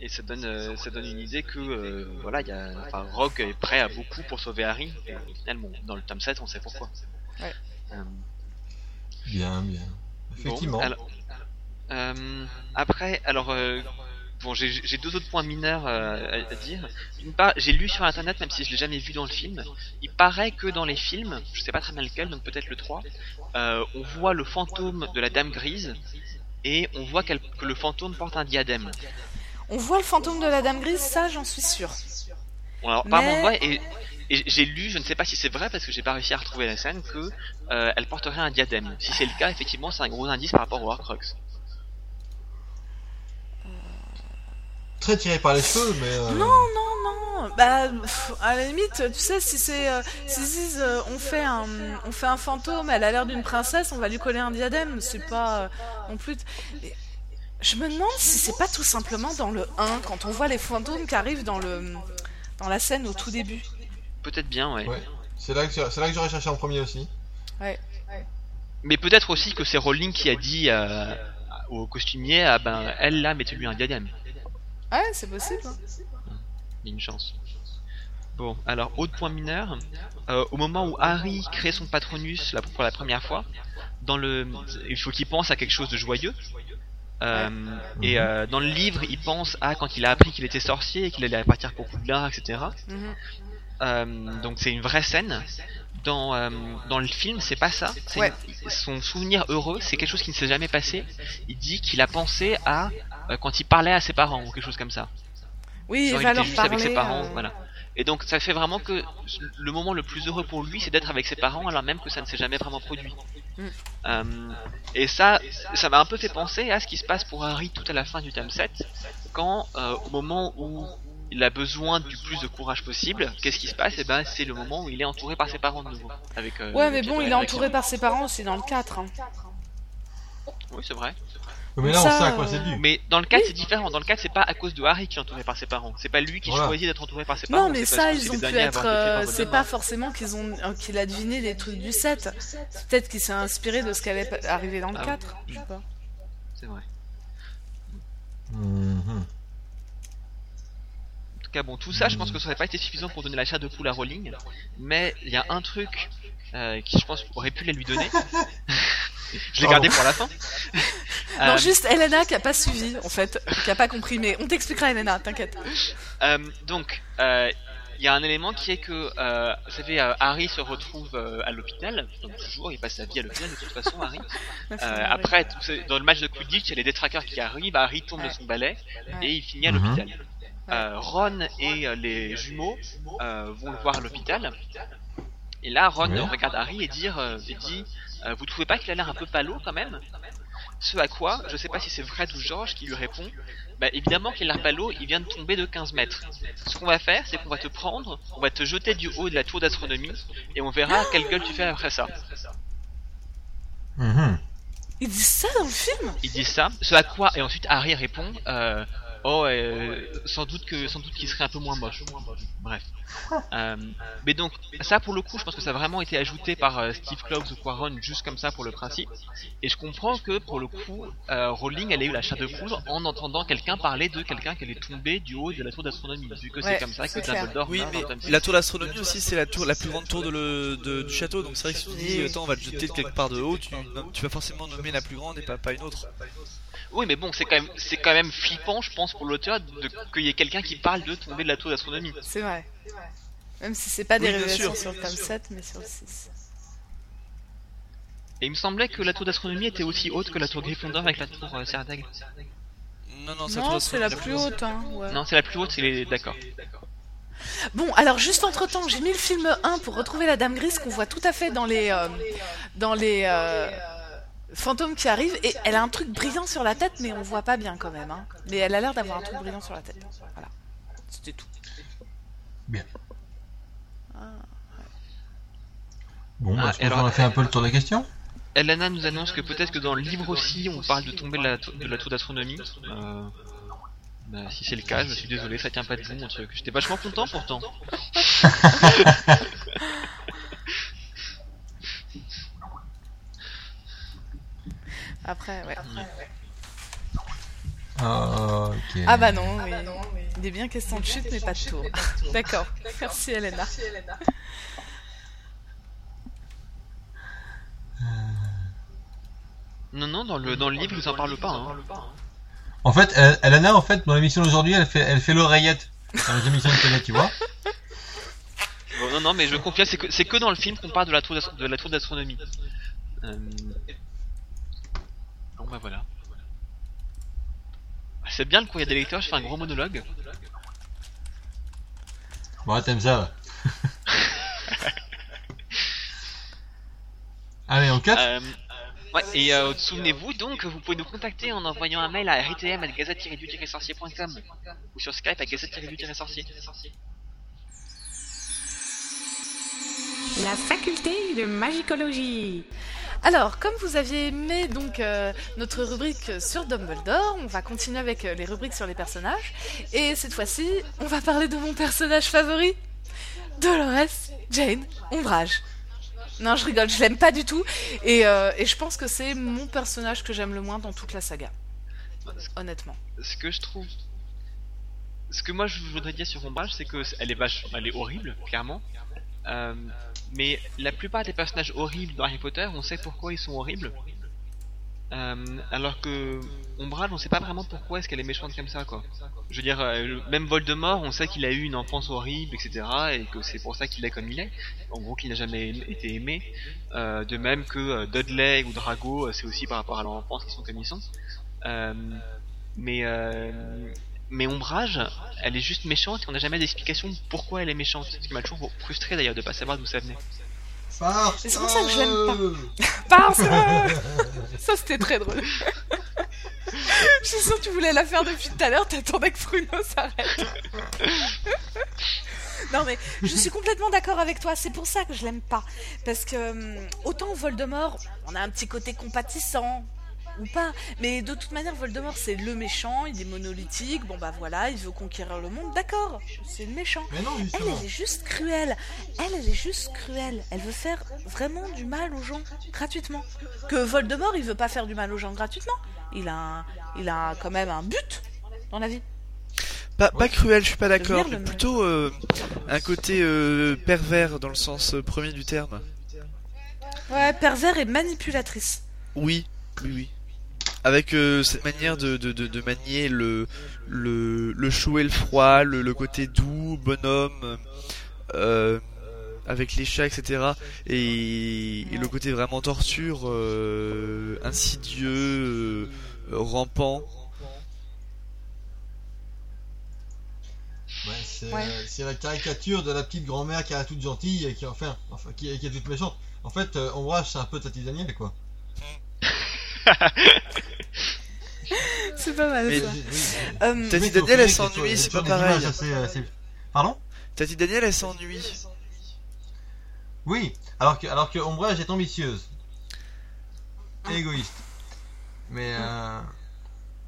et ça donne, euh, ça donne une idée que euh, voilà, il y a, enfin, Rogue est prêt à beaucoup pour sauver Harry. Et au final, bon, dans le tome 7, on sait pourquoi. Ouais. Euh, Bien, bien. bon, Effectivement. alors, euh, après, alors. Bon, j'ai deux autres points mineurs euh, à, à dire. D'une part, j'ai lu sur internet, même si je l'ai jamais vu dans le film, il paraît que dans les films, je sais pas très bien lequel, donc peut-être le 3, euh, on voit le fantôme de la Dame Grise et on voit qu'elle- que le fantôme porte un diadème. On voit le fantôme de la Dame Grise, ça j'en suis sûr. Bon, alors, Mais- on voit, et, et j'ai lu, je ne sais pas si c'est vrai parce que j'ai pas réussi à retrouver la scène, que euh, elle porterait un diadème. Si c'est le cas, effectivement, c'est un gros indice par rapport au Horcrux. Très tiré par les cheveux, mais. euh, Non, non, non. Bah, pff, à la limite, tu sais, si c'est, euh, si disent, euh, on fait un, on fait un fantôme, elle a l'air d'une princesse, on va lui coller un diadème. C'est pas euh, non plus. Je me demande si c'est pas tout simplement dans le 1 quand on voit les fantômes qui arrivent dans le, dans la scène au tout début. Peut-être bien, ouais. Ouais. C'est là que, c'est là que j'aurais cherché en premier aussi. Mais peut-être aussi que c'est Rowling qui a dit euh, au costumier, ah ben, elle là, mettez-lui un diadème. Ouais, c'est possible. hein. Il y a une chance. Bon, alors, autre point mineur. euh, au moment où Harry crée son patronus là, pour la première fois, dans le, il faut qu'il pense à quelque chose de joyeux. Euh, Et euh, dans le livre, il pense à quand il a appris qu'il était sorcier et qu'il allait partir pour Poudlard, etc. Mhm. Euh, donc c'est une vraie scène. Dans, euh, dans le film, c'est pas ça. C'est Ouais. une- son souvenir heureux, c'est quelque chose qui ne s'est jamais passé. Il dit qu'il a pensé à euh, quand il parlait à ses parents ou quelque chose comme ça. Oui, Genre, il il va était juste parler. avec ses parents, euh, voilà. Et donc ça fait vraiment que le moment le plus heureux pour lui, c'est d'être avec ses parents, alors même que ça ne s'est jamais vraiment produit. Mm. Euh, et ça, ça m'a un peu fait penser à ce qui se passe pour Harry tout à la fin du tome 7, quand euh, au moment où il a besoin du plus de courage possible, qu'est-ce qui se passe? Et ben c'est le moment où il est entouré par ses parents de nouveau. Avec, euh, Ouais, mais bon, il est entouré par ses parents aussi dans le 4. hein. Oui, c'est vrai. Mais là, on Ça, sait à quoi euh, c'est dû. Mais dans le 4, c'est différent. Dans le 4, c'est pas à cause de Harry qui est entouré par ses parents. C'est pas lui qui Voilà. choisit d'être entouré par ses parents. Non, mais c'est ça, ils c'est ont pu être. euh, c'est pas forcément qu'ils ont euh, qu'il a deviné des trucs du 7. C'est peut-être qu'il s'est inspiré de ce qui allait arriver dans le Ah 4. Je sais pas. C'est vrai. En tout cas, bon, tout ça, je pense que ça aurait pas été suffisant pour donner la chair de poule à Rowling. Mais il y a un truc euh, qui, je pense, aurait pu la lui donner. je l'ai gardé pour la fin. Non, Euh, juste Elena qui a pas suivi, en fait, qui a pas compris, mais on t'expliquera, Elena, t'inquiète. Euh, donc, euh, il y a un élément qui est que, euh, vous savez, euh, Harry se retrouve euh, à l'hôpital, donc toujours, il passe sa vie à l'hôpital de toute façon, Harry. Euh, après, dans le match de Quidditch, il y a les détraqueurs qui arrivent, Harry tombe de son balai Ouais. et il finit à Mhm. l'hôpital. Euh, Ron et euh, les jumeaux euh, vont le voir à l'hôpital. Et là, Ron Oui. regarde Harry et, dire, et dit euh, Vous trouvez pas qu'il a l'air un peu palo quand même? Ce à quoi, je sais pas si c'est Fred ou George qui lui répond Bah évidemment qu'il a l'air palo, il vient de tomber de 15 mètres. Ce qu'on va faire, c'est qu'on va te prendre, on va te jeter du haut de la tour d'astronomie et on verra quelle gueule tu fais après ça. Mhm. Ils disent ça dans le film? Il dit ça, ce à quoi, et ensuite Harry répond euh, Oh, euh, sans doute que sans doute qu'il serait un peu moins moche. Bref. Euh, mais donc, ça pour le coup, je pense que ça a vraiment été ajouté par euh, Steve Kloves ou Quaron juste comme ça pour le principe. Et je comprends que pour le coup, euh, Rowling, elle a eu la chair de poudre en entendant quelqu'un parler de quelqu'un qui allait tomber du haut de la tour d'astronomie, vu que Ouais, c'est comme ça que. Dumbledore Oui, mais dans le la tour d'astronomie aussi, c'est la tour, la plus grande tour de le, de- du château. Donc c'est vrai que si tu dis, attends, on va te jeter de quelque part de haut, tu, tu vas forcément nommer la plus grande et pas, pas une autre. Oui, mais bon, c'est quand même c'est quand même flippant, je pense, pour l'auteur de- qu'il y ait quelqu'un qui parle de tomber de la tour d'astronomie. C'est vrai. Même si c'est pas des Oui, bien révélations sûr. sur le tome 7, mais sur le 6. Et il me semblait que la tour d'astronomie était aussi haute que la tour Gryffondor avec la tour euh, Serre d'Aigle. Non, non, c'est Non, c'est la plus haute, hein. ouais. Non, c'est la plus haute, c'est les... d'accord. Bon, alors juste entre temps, j'ai mis le film 1 pour retrouver la Dame Grise qu'on voit tout à fait dans les euh, dans les euh, fantômes qui arrivent et elle a un truc brillant sur la tête, mais on voit pas bien quand même. Hein. Mais elle a l'air d'avoir un truc brillant sur la tête. Voilà, c'était tout. Bien. Ah. Bon, Ah, qu'on a fait un peu le tour des questions. Elena nous annonce que peut-être que dans le livre aussi, on parle de tomber de la, tou- de la tour d'astronomie. Euh, bah, si c'est le cas, je suis désolé, ça tient pas de vous mon truc. J'étais vachement content pourtant. Après, ouais. Ah, ok. Ah bah non, oui. Il est bien question de chute, mais pas de tour. D'accord. Merci Elena. Non, non, dans le, dans le livre, ils en parlent pas. Hein. En fait, El- Elena, en fait, dans l'émission d'aujourd'hui, elle fait, elle fait l'oreillette dans les émissions de télé, tu vois. Bon, non, non, mais je confirme, c'est que, c'est que dans le film qu'on parle de la tour d'astro- de la tour d'astronomie. Euh... Bon bah voilà. Ah, C'est bien le courrier des lecteurs, je fais un gros monologue. Bon, t'aimes ça. Allez, en 4 Euh, ouais, et euh, souvenez-vous donc, vous pouvez nous contacter en envoyant un mail à ritm.gazette-du-sorcier.com ou sur Skype à gazette-du-sorcier. La faculté de magicologie. Alors, comme vous aviez aimé donc euh, notre rubrique sur Dumbledore, on va continuer avec euh, les rubriques sur les personnages. Et cette fois-ci, on va parler de mon personnage favori, Dolores Jane Ombrage. Non, je rigole, je l'aime pas du tout. Et, euh, et je pense que c'est mon personnage que j'aime le moins dans toute la saga. Honnêtement. Ce que je trouve... Ce que moi je voudrais dire sur Ombrage, c'est que c- elle est vache, elle est horrible, clairement. Mais la plupart des personnages horribles dans Harry Potter, on sait pourquoi ils sont horribles. Euh, alors que Ombrage, on sait pas vraiment pourquoi est-ce qu'elle est méchante comme ça. Je veux dire, euh, même Voldemort, on sait qu'il a eu une enfance horrible, etc., et que c'est pour ça qu'il est comme il est. En gros, qu'il n'a jamais été aimé. Euh, de même que Dudley ou Drago, c'est aussi par rapport à leur enfance qu'ils sont comme ils sont. Mais mais Ombrage, elle est juste méchante et on n'a jamais d'explication de pourquoi elle est méchante. Ce qui m'a toujours frustré d'ailleurs de pas savoir d'où ça venait. Parce c'est pour ça que je l'aime Parce que... Ça, c'était très drôle. Je suis sûre que tu voulais la faire depuis tout à l'heure, t'attendais que Bruno s'arrête. Non mais je suis complètement d'accord avec toi, c'est pour ça que je l'aime pas. Parce que hum, autant Voldemort, on a un petit côté compatissant, ou pas, mais de toute manière Voldemort c'est le méchant, il est monolithique, bon bah voilà, il veut conquérir le monde, d'accord, c'est le méchant. Mais non, Elle, elle est juste cruelle. Elle, elle est juste cruelle. Elle veut faire vraiment du mal aux gens gratuitement. Que Voldemort, il veut pas faire du mal aux gens gratuitement. Il a, un- il a quand même un but dans la vie. Pas, pas cruel, je suis pas d'accord, mais plutôt euh, un côté euh, pervers dans le sens euh, premier du terme. Ouais, pervers et manipulatrice. Oui, oui, oui. Avec euh, cette manière de, de, de, de manier le, le, le chaud et le froid, le, le côté doux, bonhomme, euh, avec les chats, etc. Et, et le côté vraiment torture, euh, insidieux, euh, rampant. Ouais, c'est Ouais. euh, la caricature de la petite grand-mère qui est toute gentille et qui enfin, enfin qui, est- qui est toute méchante. En fait, euh, Ombrage c'est un peu Tati Daniel quoi. C'est pas mal Mais- ça. Euh, Tati Oui, Daniel, elle s'ennuie, c'est pas pareil. images assez, assez- Pardon Tati Daniel, elle s'ennuie. Oui, alors que, alors que Ombrage est ambitieuse. Et égoïste. Mais, euh,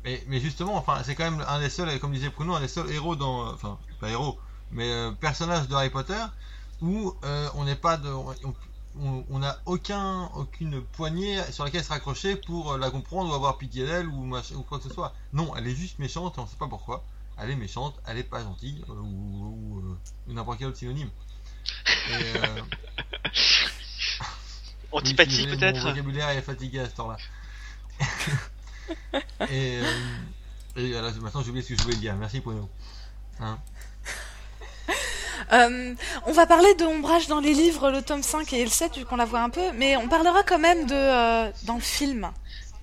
mais, mais justement, enfin, c'est quand même un des seuls, comme disait Bruno, un des seuls héros dans. Enfin, pas héros, mais euh, personnage de Harry Potter où euh, on n'est pas de. On, on- n'a aucun, aucune poignée sur laquelle se raccrocher pour euh, la comprendre ou avoir pitié d'elle ou, quoi que ce soit. Non, elle est juste méchante et on sait pas pourquoi. Elle est méchante, elle est pas gentille, euh, ou, ou, euh, ou n'importe quel autre synonyme. Et, Antipathie peut-être Mon vocabulaire est fatigué à ce temps-là. et, maintenant j'ai oublié ce que je voulais dire. Merci Bruno. Hein Euh, on va parler de Ombrage dans les livres, le tome 5 et le 7, vu qu'on la voit un peu, mais on parlera quand même de euh, dans le film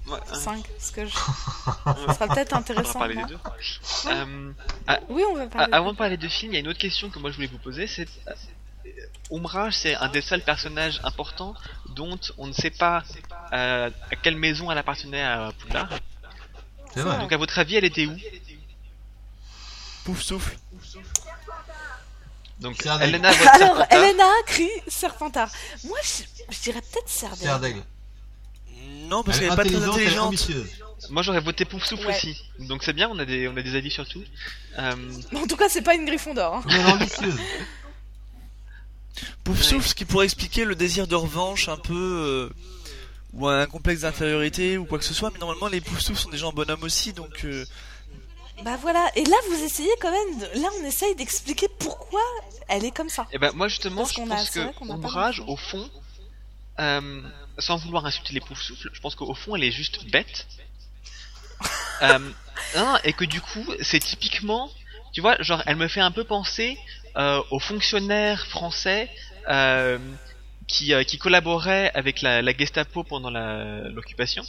Ouais, hein, 5, parce que je... ça sera peut-être on va intéressant. parler des deux. Euh, Oui, on va Ah, parler. avant de parler de film, il y a une autre question que moi je voulais vous poser, c'est euh, Ombrage, c'est un des seuls personnages importants dont on ne sait pas euh, à quelle maison elle appartenait à Poudlard. C'est vrai. Donc à votre avis, elle était où? Pouf souffle. Donc C'est aigle. Elena Alors, Serpentard. Elena crie Serpentard. Moi, je, je dirais peut-être d'aigle. Non, parce Elle est qu'elle est pas très intelligente. Moi j'aurais voté Poufsouffle Ouais. aussi. Donc c'est bien, on a des on a des avis sur tout. Euh, En tout cas, c'est pas une. Hein. Ambitieuse. Pouf souffle, ce qui pourrait expliquer le désir de revanche un peu. euh, ou un complexe d'infériorité ou quoi que ce soit, mais normalement les pouf souffles sont des gens bonhommes aussi, donc. euh, Bah voilà, et là, vous essayez quand même. Là, on essaye d'expliquer pourquoi elle est comme ça. Et ben moi justement, Parce je a- pense que Ombrage, d'infos. au fond, euh, sans vouloir insulter les Poufsouffles, je pense qu'au fond elle est juste bête. euh, non, et que du coup, c'est typiquement, tu vois, genre elle me fait un peu penser euh, aux fonctionnaires français qui, qui collaboraient avec la, la Gestapo pendant la- l'occupation.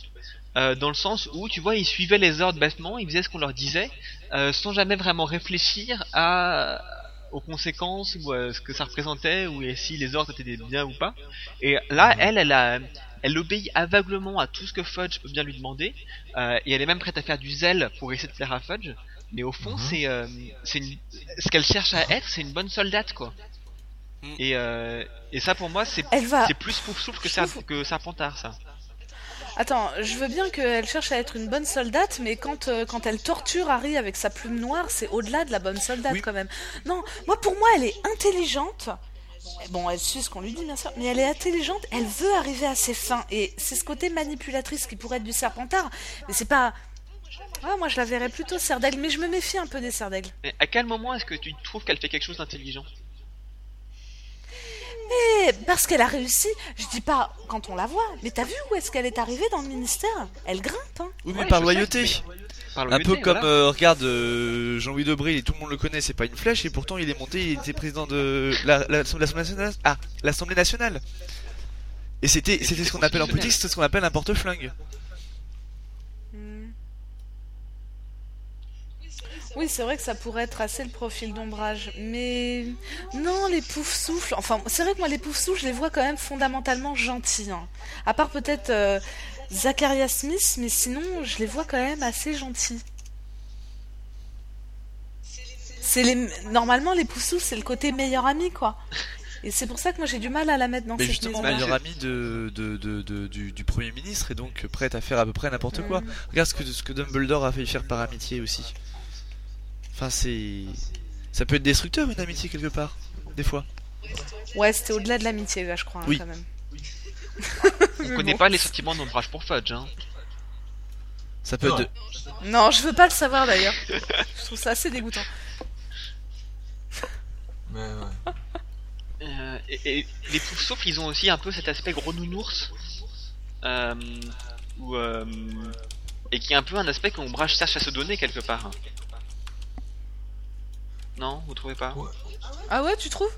Euh, dans le sens où, tu vois, ils suivaient les ordres bêtement, ils faisaient ce qu'on leur disait, euh, sans jamais vraiment réfléchir à aux conséquences ou à ce que ça représentait ou et si les ordres étaient des bien ou pas. Et là, elle, elle a, elle obéit aveuglement à tout ce que Fudge peut bien lui demander, euh, et elle est même prête à faire du zèle pour essayer de plaire à Fudge. Mais au fond, Mhm. c'est, euh, c'est une- ce qu'elle cherche à être, c'est une bonne soldate, quoi. Mhm. Et, euh, et ça, pour moi, c'est, Elle va. c'est plus pour souffle que, que Serpentard, ça. Attends, je veux bien qu'elle cherche à être une bonne soldate, mais quand, euh, quand elle torture Harry avec sa plume noire, c'est au-delà de la bonne soldate Oui. quand même. Non, moi pour moi, elle est intelligente. Bon, elle suit ce qu'on lui dit, bien sûr, mais elle est intelligente, elle veut arriver à ses fins. Et c'est ce côté manipulatrice qui pourrait être du serpentard, mais c'est pas. Ah, moi je la verrais plutôt Serdaigle, mais je me méfie un peu des Serdaigle. Mais à quel moment est-ce que tu trouves qu'elle fait quelque chose d'intelligent? Et parce qu'elle a réussi, je dis pas quand on la voit, mais t'as vu où est-ce qu'elle est arrivée dans le ministère? Elle grimpe, hein Oui, mais Ouais, par loyauté. Par Un peu comme, voilà. euh, regarde, euh, Jean-Louis Debré, et tout le monde le connaît, c'est pas une flèche, et pourtant il est monté, il était président de la- la- l'Assemblée nationale. Ah, l'Assemblée nationale. Et c'était, c'était ce qu'on appelle en politique, c'est ce qu'on appelle un porte-flingue. Hmm. Oui, c'est vrai que ça pourrait tracer le profil d'ombrage, mais non, les poufs souffles. Enfin, c'est vrai que moi, les poufs souffles, je les vois quand même fondamentalement gentils. hein. À part peut-être euh, Zachariah Smith, mais sinon, je les vois quand même assez gentils. C'est les normalement les poufs souffles, c'est le côté meilleur ami, quoi. Et c'est pour ça que moi j'ai du mal à la mettre dans Mais cette justement, maison. meilleur ami de, de, de, de- du, du Premier ministre, et donc prête à faire à peu près n'importe quoi. Mm. Regarde ce que, ce que Dumbledore a failli faire par amitié aussi. Enfin, c'est. Ça peut être destructeur une amitié quelque part, des fois. Ouais, c'était au-delà de l'amitié, là, je crois, hein, Oui. quand même. On Mais connaît bon. pas les sentiments d'ombrage pour Fudge, hein. Ça peut être. Ouais. de- Non, je veux pas le savoir d'ailleurs. je trouve ça assez dégoûtant. Mais ouais. Euh, et, et les Poufsouffles, ils ont aussi un peu cet aspect gros nounours. Euh, où, euh, Et qui est un peu un aspect qu'Ombrage cherche à se donner quelque part. Non, vous trouvez pas Ouais. Ah ouais, tu trouves?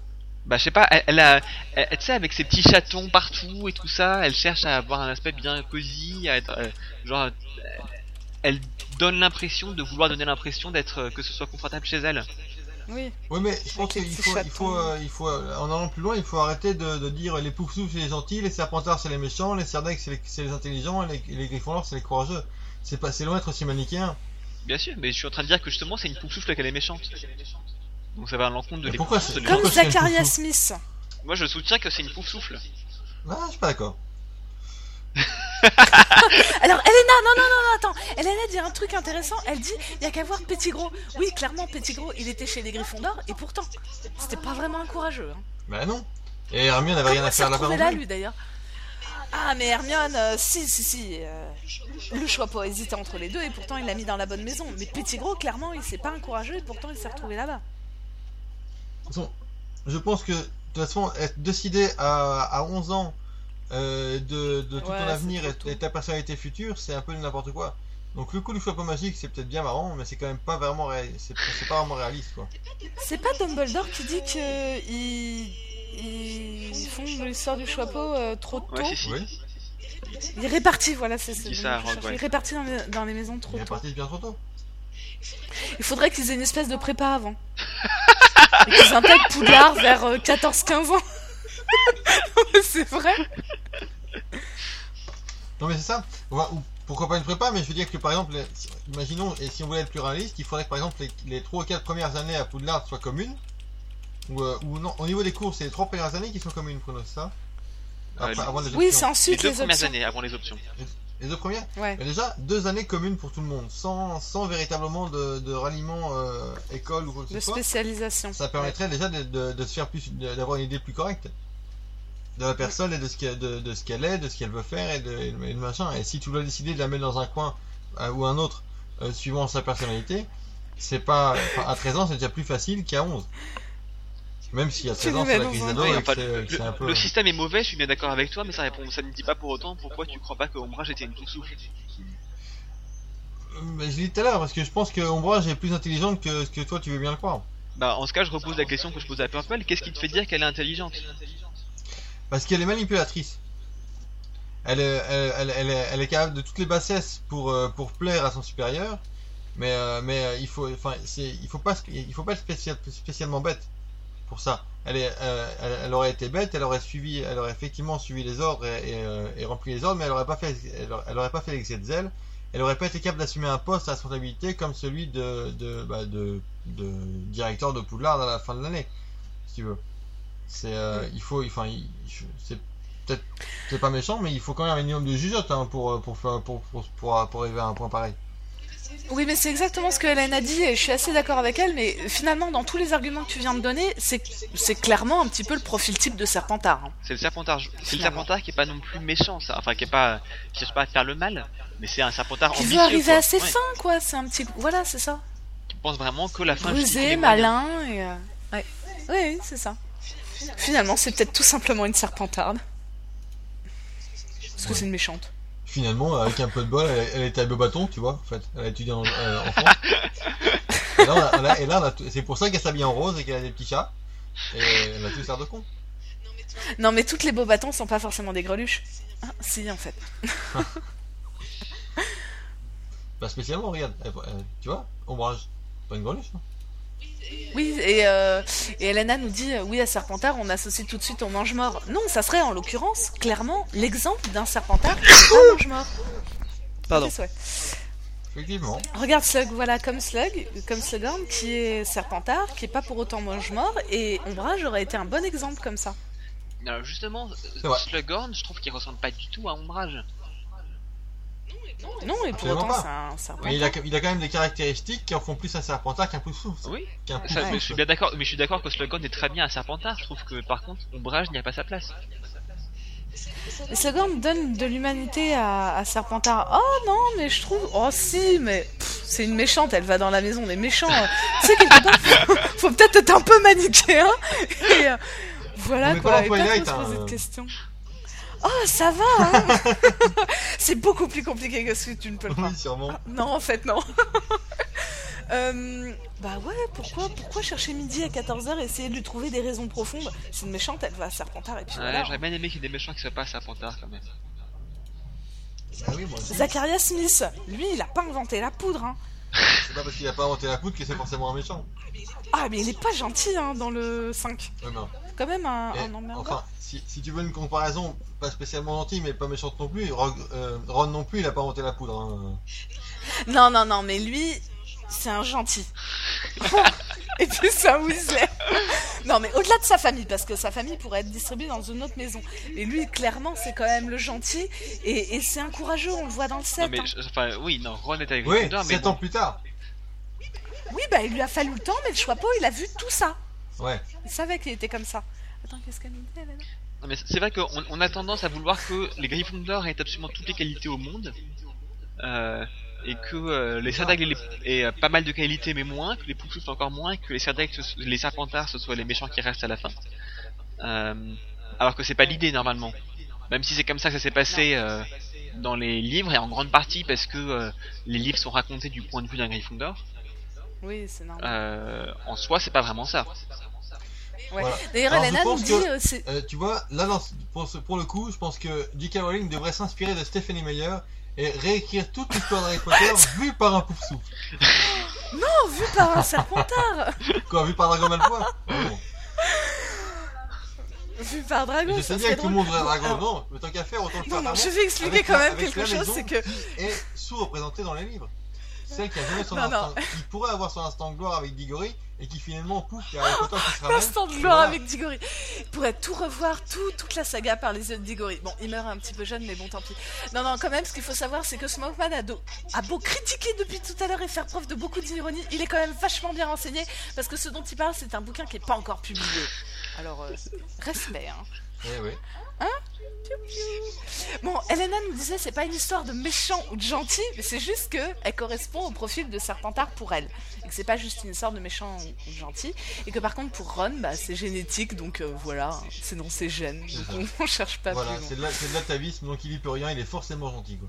Bah je sais pas, elle, elle a, elle- tu sais avec ses petits chatons partout et tout ça, elle cherche à avoir un aspect bien cosy, à être, euh, genre, euh, elle donne l'impression de vouloir donner l'impression d'être, euh, que ce soit confortable chez elle. Oui. Oui, mais je pense qu'il faut, il faut, euh, il faut, euh, en allant plus loin, il faut arrêter de, de dire les poufsous c'est les gentils, les serpentards c'est les méchants, les cerdacs c'est les, intelligents, et les, les griffons c'est les courageux. C'est pas, c'est loin d'être aussi manichéen. Bien sûr, mais je suis en train de dire que justement c'est une poufsouffle qu'elle est méchante. Donc ça va à l'encontre de Mais les pourquoi c'est- Comme Pourquoi c'est un Zacharia foufou Smith. Moi je soutiens que c'est une poufsouffle. Ah, je suis pas d'accord. Alors, Elena, non, non, non, non, attends. Elena dit un truc intéressant. Elle dit, il y a qu'à voir Petit Gros. Oui, clairement, Petit Gros, il était chez les Griffons d'Or, et pourtant, c'était pas vraiment un courageux. Hein. Bah non. Et Hermione n'avait rien à faire là-bas. non là, plus. lui, d'ailleurs Ah, mais Hermione, euh, si, si, si. euh, le choix pas hésité entre les deux, et pourtant, il l'a mis dans la bonne maison. Mais Petit Gros, clairement, il s'est pas un courageux, et pourtant, il s'est retrouvé là-bas. De toute façon, je pense que de toute façon, être décidé à, à 11 ans euh, de, de tout Ouais, ton avenir et, ta personnalité future, c'est un peu n'importe quoi. Donc le coup du chapeau magique, c'est peut-être bien marrant, mais c'est quand même pas vraiment, c'est c'est pas vraiment réaliste quoi. C'est pas Dumbledore qui dit que ils, ils font l'histoire du chapeau euh, trop tôt Ouais, si, si. Il est réparti, voilà, c'est ça ouais. Il est réparti dans les, dans les maisons trop il est tôt. bien trop tôt. Il faudrait qu'ils aient une espèce de prépa avant. Et qu'ils intègrent Poudlard vers euh, 14-15 ans. Non, mais c'est vrai. Non mais c'est ça. Va- ou pourquoi pas une prépa, mais je veux dire que par exemple, les- imaginons, et si on voulait être plus réaliste, il faudrait que par exemple les, les 3 ou 4 premières années à Poudlard soient communes. Ou, euh, ou non, au niveau des cours, c'est les 3 premières années qui sont communes pour ça Après, Euh, avant les Oui, c'est Les ensuite deux les, premières options. années avant les options. Les deux premières Ouais. Mais déjà, deux années communes pour tout le monde, sans, sans véritablement de, de ralliement euh, école ou quoi que De ce soit. spécialisation. Ça permettrait déjà de, de- de se faire plus, de- d'avoir une idée plus correcte de la personne et de ce qu'elle, de, de ce qu'elle est, de ce qu'elle veut faire et de, et de- de machin. Et si tu dois décider de la mettre dans un coin euh, ou un autre, euh, suivant sa personnalité, c'est pas, à 13 ans, c'est déjà plus facile qu'à 11. Même si à 13 nous ans, mets c'est la crise d'ado le, le système est mauvais, je suis bien d'accord avec toi, mais ça répond, ça ne dit pas pour autant pourquoi tu crois pas que Ombrage était une poufsouffle. Mais je l'ai dit tout à l'heure, parce que je pense que Ombrage est plus intelligente que, que toi, tu veux bien le croire. Bah en ce cas, je repose la question que je posais à Purple, qu'est-ce qui te fait dire qu'elle est intelligente? Parce qu'elle est manipulatrice. Elle est, elle, elle, elle est, elle est capable de toutes les bassesses pour, euh, pour plaire à son supérieur, mais, euh, mais euh, il faut, enfin, il faut pas, il faut pas être spécial- spécialement bête pour ça. Elle, est, euh, elle, aurait été bête, elle aurait suivi, elle aurait effectivement suivi les ordres et, et, euh, et rempli les ordres, mais elle aurait pas fait, elle, aurait- elle aurait pas fait l'excès de zèle. Elle aurait pas été capable d'assumer un poste à responsabilité comme celui de, de, bah, de, de directeur de Poudlard à la fin de l'année, si tu veux. C'est, euh, il faut, enfin, c'est peut-être, c'est pas méchant, mais il faut quand même un minimum de jugeote hein, pour, pour, pour, pour, pour arriver à un point pareil. Oui, mais c'est exactement ce que Hélène a dit et je suis assez d'accord avec elle. Mais finalement, dans tous les arguments que tu viens de donner, c'est clairement un petit peu le profil type de Serpentard. hein. C'est le Serpentard, c'est le. Serpentard qui est pas non plus méchant, ça. Enfin, qui est pas, qui cherche pas à faire le mal, mais c'est un Serpentard Qui ambitieux. veut arriver quoi. à ses Ouais, fins, quoi. C'est un petit. Voilà, c'est ça. Qui pense vraiment que la fin Rusé, malin et. euh, Ouais. Oui, oui, c'est ça. Finalement, c'est peut-être tout simplement une Serpentarde. Parce que c'est une méchante. Finalement, avec un peu de bol, elle, elle était à bâton, tu vois, en fait. Elle a étudié en, euh, en France. Et là, on a- on a- et là, on a tout- c'est pour ça qu'elle s'habille en rose et qu'elle a des petits chats. Et elle a tous l'air de con. Non, mais toutes les beaux bâtons sont pas forcément des greluches. Ah, si, en fait. Pas spécialement, regarde. Elle- elle- tu vois, ombrage. Pas une greluche, hein. Oui, et, euh, et Elena nous dit, euh, oui, à Serpentard, on associe tout de suite au mange-mort. Non, ça serait en l'occurrence, clairement, l'exemple d'un Serpentard qui est pas mange-mort. Pardon. Effectivement. Regarde Slug, voilà, comme Slug, comme Slughorn, qui est Serpentard, qui est pas pour autant mange-mort, et Ombrage aurait été un bon exemple comme ça. Alors justement. Slughorn, je trouve qu'il ressemble pas du tout à Ombrage. Non, et pour autant, pas. c'est un Serpentard. Mais il a, il a quand même des caractéristiques qui en font plus un serpentard qu'un poufsouffle. Oui. Qu'un Ça, poufsouffle. mais je suis bien d'accord, mais je suis d'accord que Slughorn est très bien à Serpentard. Je trouve que par contre, Ombrage n'y a pas sa place. Slughorn donne de l'humanité à, à Serpentard. Oh non, mais je trouve. Oh si, mais c'est une méchante, elle va dans la maison des méchants. tu sais, quelque part, faut, faut peut-être être un peu manichéen. Et euh, voilà On quoi, pas et dans pas trop Twilight, se poser hein. de questions? Oh, ça va, hein C'est beaucoup plus compliqué que ce que tu ne peux le croire. Oui, sûrement. Non, en fait, non. Euh, bah ouais, pourquoi, pourquoi chercher midi à 14h et essayer de lui trouver des raisons profondes? C'est une méchante, elle va à Serpentard et puis Ouais, voilà. j'aurais bien aimé qu'il y ait des méchants qui soient pas à Serpentard quand même. Ah oui, moi aussi. Zacharias Smith, lui, il a pas inventé la poudre, hein. C'est pas parce qu'il a pas inventé la poudre que c'est forcément un méchant. Ah, mais il est pas gentil, hein, dans le 5. Ouais, non. Quand même un, un emmerdeur. enfin, si, si tu veux une comparaison, pas spécialement gentil, mais pas méchante non plus, Rogue- euh, Ron non plus, il a pas inventé la poudre. hein. Non, non, non, mais lui, c'est un gentil. Et puis c'est un Weasley. Non, mais au-delà de sa famille, parce que sa famille pourrait être distribuée dans une autre maison. Et lui, clairement, c'est quand même le gentil. Et, et c'est un courageux, on le voit dans le 7. Non mais, hein. je- enfin, oui, non, Ron est avec Oui, Gryffondor, mais 7 bon. ans plus tard. Oui, bah il lui a fallu le temps, mais le Choixpeau, il a vu tout ça. Ouais. Il savait qu'il était comme ça. Attends, qu'est-ce qu'elle nous dit, elle, là Non, mais c'est vrai qu'on on a tendance à vouloir que les Gryffondor aient absolument toutes les qualités au monde. Euh, et que euh, les Serdaigle aient, euh, pas mal de qualités mais moins, que les Poufsouffles encore moins, que les Serdaigle, ce- les Serpentards ce soient les méchants qui restent à la fin. Euh, alors que c'est pas l'idée normalement. Même si c'est comme ça que ça s'est passé euh, dans les livres et en grande partie parce que euh, les livres sont racontés du point de vue d'un Gryffondor. Oui, c'est normal. Euh, en soi, c'est pas vraiment ça. Ouais. voilà. D'ailleurs, Elena nous dit. que- euh, Euh, tu vois, là, dans pour, ce- pour le coup, je pense que J.K. Rowling devrait s'inspirer de Stephanie Meyer et réécrire toute l'histoire d'Harry Potter vue par un pouf souffle. Oh, vu par un serpentard Quoi, vue par Dragon Malfoy? Bon. Vu par Dragon, Je sais bien que tout le monde voudrait Dragon, non, mais tant qu'à faire, autant le Non, faire non, vraiment je vais expliquer quand même quelque chose, c'est que qui est sous-représentée dans les livres. Celle qui a jamais son Non, non. instant, qui pourrait avoir son instant de gloire avec Diggory et qui finalement pouf, il y a Harry Potter qui se ramène. L'instant de gloire voilà. avec Diggory. Il pourrait tout revoir, tout, toute la saga par les yeux de Diggory. Bon, il meurt un petit peu jeune, mais bon, tant pis. Non, non, quand même, ce qu'il faut savoir, c'est que Smokeman a, do- a beau critiquer depuis tout à l'heure et faire preuve de beaucoup d'ironie, il est quand même vachement bien renseigné, parce que ce dont il parle, c'est un bouquin qui est pas encore publié. Alors, euh, respect, hein. Eh oui. Bon, Elena nous disait, c'est pas une histoire de méchant ou de gentil, mais c'est juste que elle correspond au profil de Serpentard pour elle. Et que c'est pas juste une histoire de méchant ou de gentil. Et que par contre, pour Ron, bah, c'est génétique, donc euh, voilà, c'est dans ses gènes. Donc on, on cherche pas Voilà, plus loin. c'est de l'atavisme, donc il y peut rien, il est forcément gentil quoi.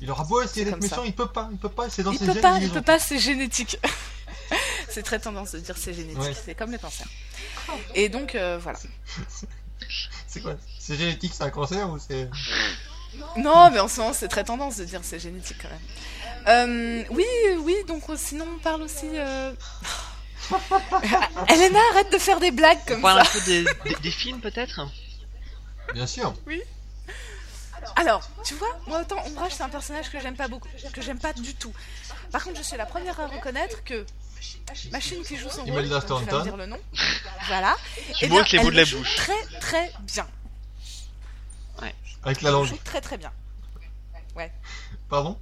Il aura beau essayer d'être ça. méchant, il peut pas, il peut pas, c'est dans Il ses peut gènes, pas, il il peut pas, c'est génétique. c'est très tendance de dire c'est génétique, Ouais. c'est comme les cancers. Et donc, euh, voilà. C'est quoi C'est génétique, c'est un cancer ou c'est. Non, mais en ce moment, c'est très tendance de dire c'est génétique quand même. Euh, oui, oui, donc euh, sinon on parle aussi. Euh... Elena, arrête de faire des blagues On comme parle ça. un peu des, des- des films peut-être Bien sûr. Alors, tu vois, moi autant Ombrage c'est un personnage que j'aime pas beaucoup, que j'aime pas du tout. Par contre, je suis la première à reconnaître que Machine qui joue son rôle, je vais Staunton. dire le nom, voilà. Tu eh m'ôtes bien, les mots elle de la le joue bouche. Très très bien. Avec la Elle langue. joue très très bien. Pardon?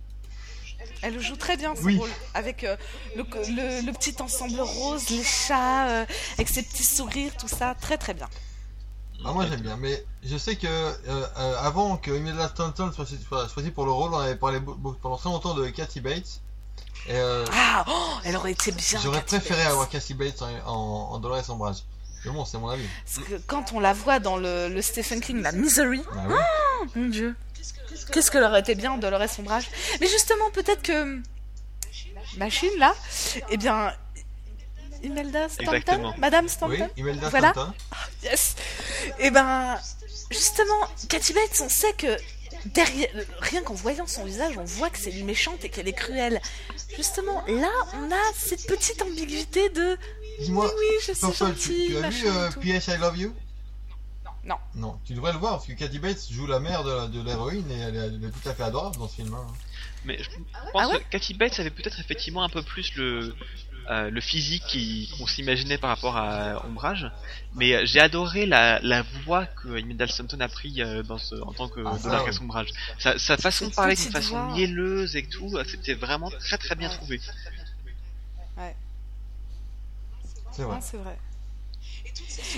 Elle le joue très bien son Oui. rôle, avec euh, le, le- le petit ensemble rose, les chats, euh, avec ses petits sourires, tout ça, très très bien. Ah, moi j'aime bien, mais je sais que euh, euh, avant que Imelda Staunton soit, soit choisie pour le rôle, on avait parlé pendant très longtemps de Kathy Bates. Et euh, Ah, oh, elle aurait été bien. j'aurais préféré Bates. avoir Kathy Bates en, en, en Dolores Ombrage. Mais bon, c'est mon avis. Parce que quand on la voit dans le, le Stephen King, la Misery, Ah oui. oh, mon dieu, qu'est-ce qu'elle aurait été bien en Dolores Ombrage. Mais justement, peut-être que Machine là, eh bien, Imelda Stanton, Exactement. Madame Oui, Stanton, Imelda Voilà. Staunton. yes. Et ben, justement, Kathy Bates, on sait que derrière, rien qu'en voyant son visage, on voit que c'est une méchante et qu'elle est cruelle. Justement, là, on a cette petite ambiguïté de Dis-moi, oui, oui, je suis Purple, tu, gentille, tu as vu euh. P.S. I Love You? Non. Non, tu devrais le voir parce que Kathy Bates joue la mère de, de l'héroïne et elle est, elle est tout à fait adorable dans ce film. hein. Mais je pense Ah ouais que Kathy Bates avait peut-être effectivement un peu plus le, euh, le physique qui- qu'on s'imaginait par rapport à Ombrage. Mais euh, j'ai adoré la, la voix que Imelda Staunton a pris euh, dans ce, en tant que Ah, ouais. Ombrage. Sa, sa façon de parler d'une façon voix. mielleuse et tout, c'était vraiment très très bien Ouais. trouvé. C'est vrai. Non, c'est vrai.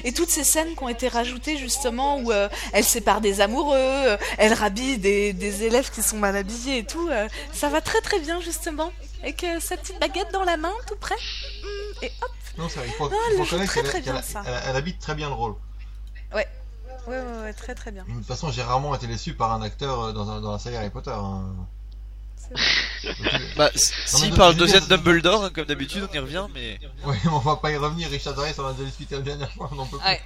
Et toutes ces scènes qui ont été rajoutées justement où euh, elle sépare des amoureux, euh, elle rhabille des, des élèves qui sont mal habillés et tout, euh, ça va très très bien justement. Avec euh, sa petite baguette dans la main, tout près. Hum, Et hop, Non, c'est vrai, il faut, il elle joue connaître très, très qu'elle- bien, ça. elle- elle habite très bien le rôle. Ouais, ouais, ouais, très très bien. De toute façon, j'ai rarement été déçu par un acteur euh, dans, un- dans la série Harry Potter. hein. Bah, s'il parle de Zen Dumbledore, hein, comme d'habitude, on y revient, mais. Oui, mais on va pas y revenir. Richard Harris, on a déjà discuté la dernière fois. On en peut plus. Ouais.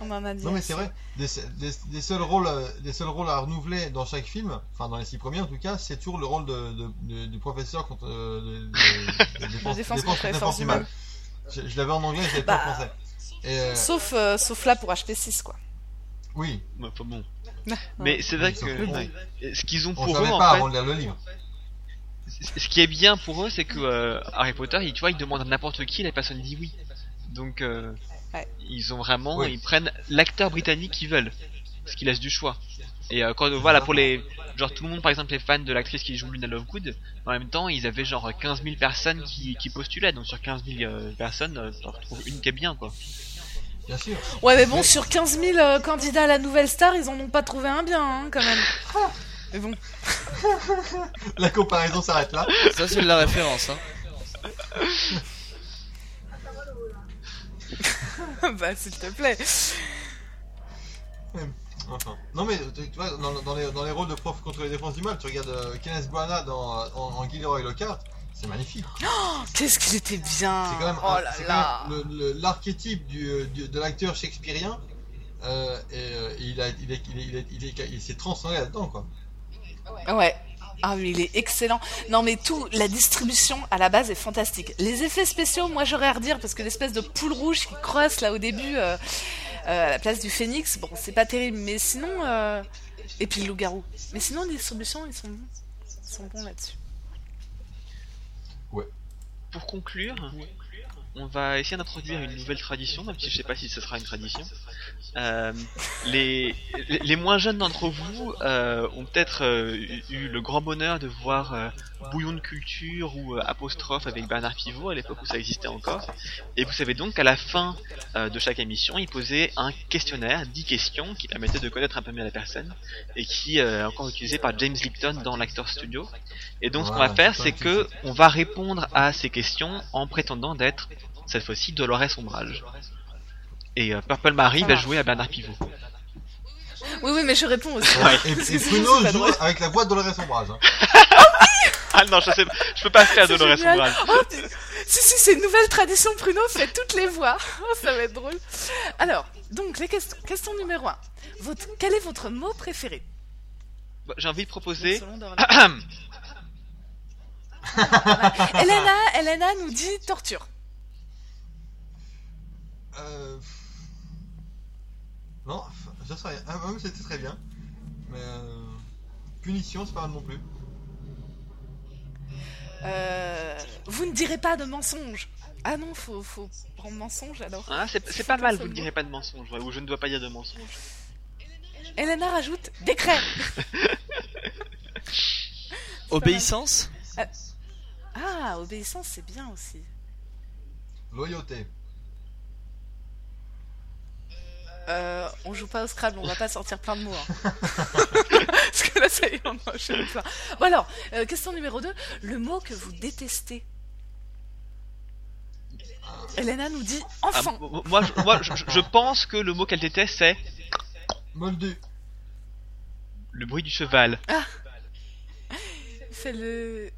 On en a dit. Non mais c'est vrai, des, des, des seuls rôles, euh, des seuls rôles à renouveler dans chaque film, enfin dans les six premiers en tout cas, c'est toujours le rôle de, de- de- du professeur contre euh, de, de- de défense, défense défense- contre les défense humaine. Je, je l'avais en anglais, je l'avais pas en Bah, français. Et euh, Sauf, euh, sauf là pour HP6, quoi. oui, Ouais, enfin bon. Mais c'est vrai que ce qu'ils ont on pour savait eux, pas en avant de lire le livre. ce qui est bien pour eux, c'est que euh, Harry Potter, il, tu vois, ils demandent à n'importe qui, la personne dit oui. Donc, euh, Ouais. ils ont vraiment, Oui. ils prennent l'acteur britannique qu'ils veulent, ce qui laisse du choix. Et euh, quand voilà pour les, genre tout le monde par exemple est fan de l'actrice qui joue Luna Lovegood, en même temps ils avaient genre 15 000 personnes qui, qui postulaient, donc sur 15 000 euh, personnes, euh, t'en retrouves une qui est bien quoi. Bien sûr. Ouais, mais bon, sur 15 000 euh, candidats à la nouvelle star, ils en ont pas trouvé un bien, hein, quand même. Mais bon. La comparaison s'arrête là. Ça, c'est de la référence, hein. bah, s'il te plaît. Enfin. Non mais tu vois, dans, dans les, dans les rôles de prof contre les défenses du mal, tu regardes euh, Kenneth Branagh dans, en, en Gilderoy Lockhart, c'est magnifique. Qu'est-ce qu'il était bien. C'est quand même, oh là c'est quand là. même le- le- l'archétype du, du- de l'acteur shakespearien. euh, et euh, il, a, il, est- il, est- il, est- il, est- il s'est transcendé là-dedans quoi. Ouais. Ah mais il est excellent. Non mais tout, la distribution à la base est fantastique. Les effets spéciaux, moi j'aurais à redire parce que l'espèce de poule rouge qui crosse là au début euh, euh, à la place du phénix, bon c'est pas terrible, mais sinon euh, et puis le loup-garou. Mais sinon les distributions ils sont bons, ils sont bons là-dessus. Pour conclure, on va essayer d'introduire une nouvelle tradition, même si je sais pas si ce sera une tradition. Euh, les, les, moins jeunes d'entre vous euh, ont peut-être euh, eu- le grand bonheur de voir Bouillon de culture ou Apostrophe avec Bernard Pivot à l'époque où ça existait encore. Et vous savez donc qu'à la fin de chaque émission, il posait un questionnaire, 10 questions, qui permettaient de connaître un peu mieux la personne et qui est encore utilisé par James Lipton dans l'Actor Studio. Et donc ce qu'on va faire, c'est que on va répondre à ces questions en prétendant d'être cette fois-ci Dolores Ombrage. Et euh, Purple Marie va jouer à Bernard Pivot. Oui oui mais je réponds aussi. Ouais. Et, et Bruno joue drôle. avec la voix de Dolores Ombrage. Hein. Ah non, je sais, je peux pas faire Dolores génial. Ombrage. Oh, si si c'est une nouvelle tradition, Pruno fait toutes les voix. Oh, ça va être drôle. Alors donc les questions. Question numéro 1. Votre, quel est votre mot préféré? Bah, J'ai envie de proposer. Selon Dorla. Elena, Elena nous dit torture. Euh... Non, je sais rien. Ah, même c'était très bien. Mais euh... punition, c'est pas mal non plus. Euh, vous ne direz pas de mensonge. Ah non, faut, faut prendre mensonge alors. Ah, c'est c'est pas mal, vous ne direz pas de mensonge, ouais, ou je ne dois pas dire de mensonge. Elena rajoute décret. Obéissance? Ah, obéissance, c'est bien aussi. Loyauté. Euh, on joue pas au Scrabble, on va pas sortir plein de mots. hein. Parce que là, ça y est, on enchaîne plein. Bon alors, euh, question numéro 2. Le mot que vous détestez. Elena nous dit Ah, enfant. moi, je, moi je, je pense que le mot qu'elle déteste, c'est Moldu. le bruit du cheval. C'est le.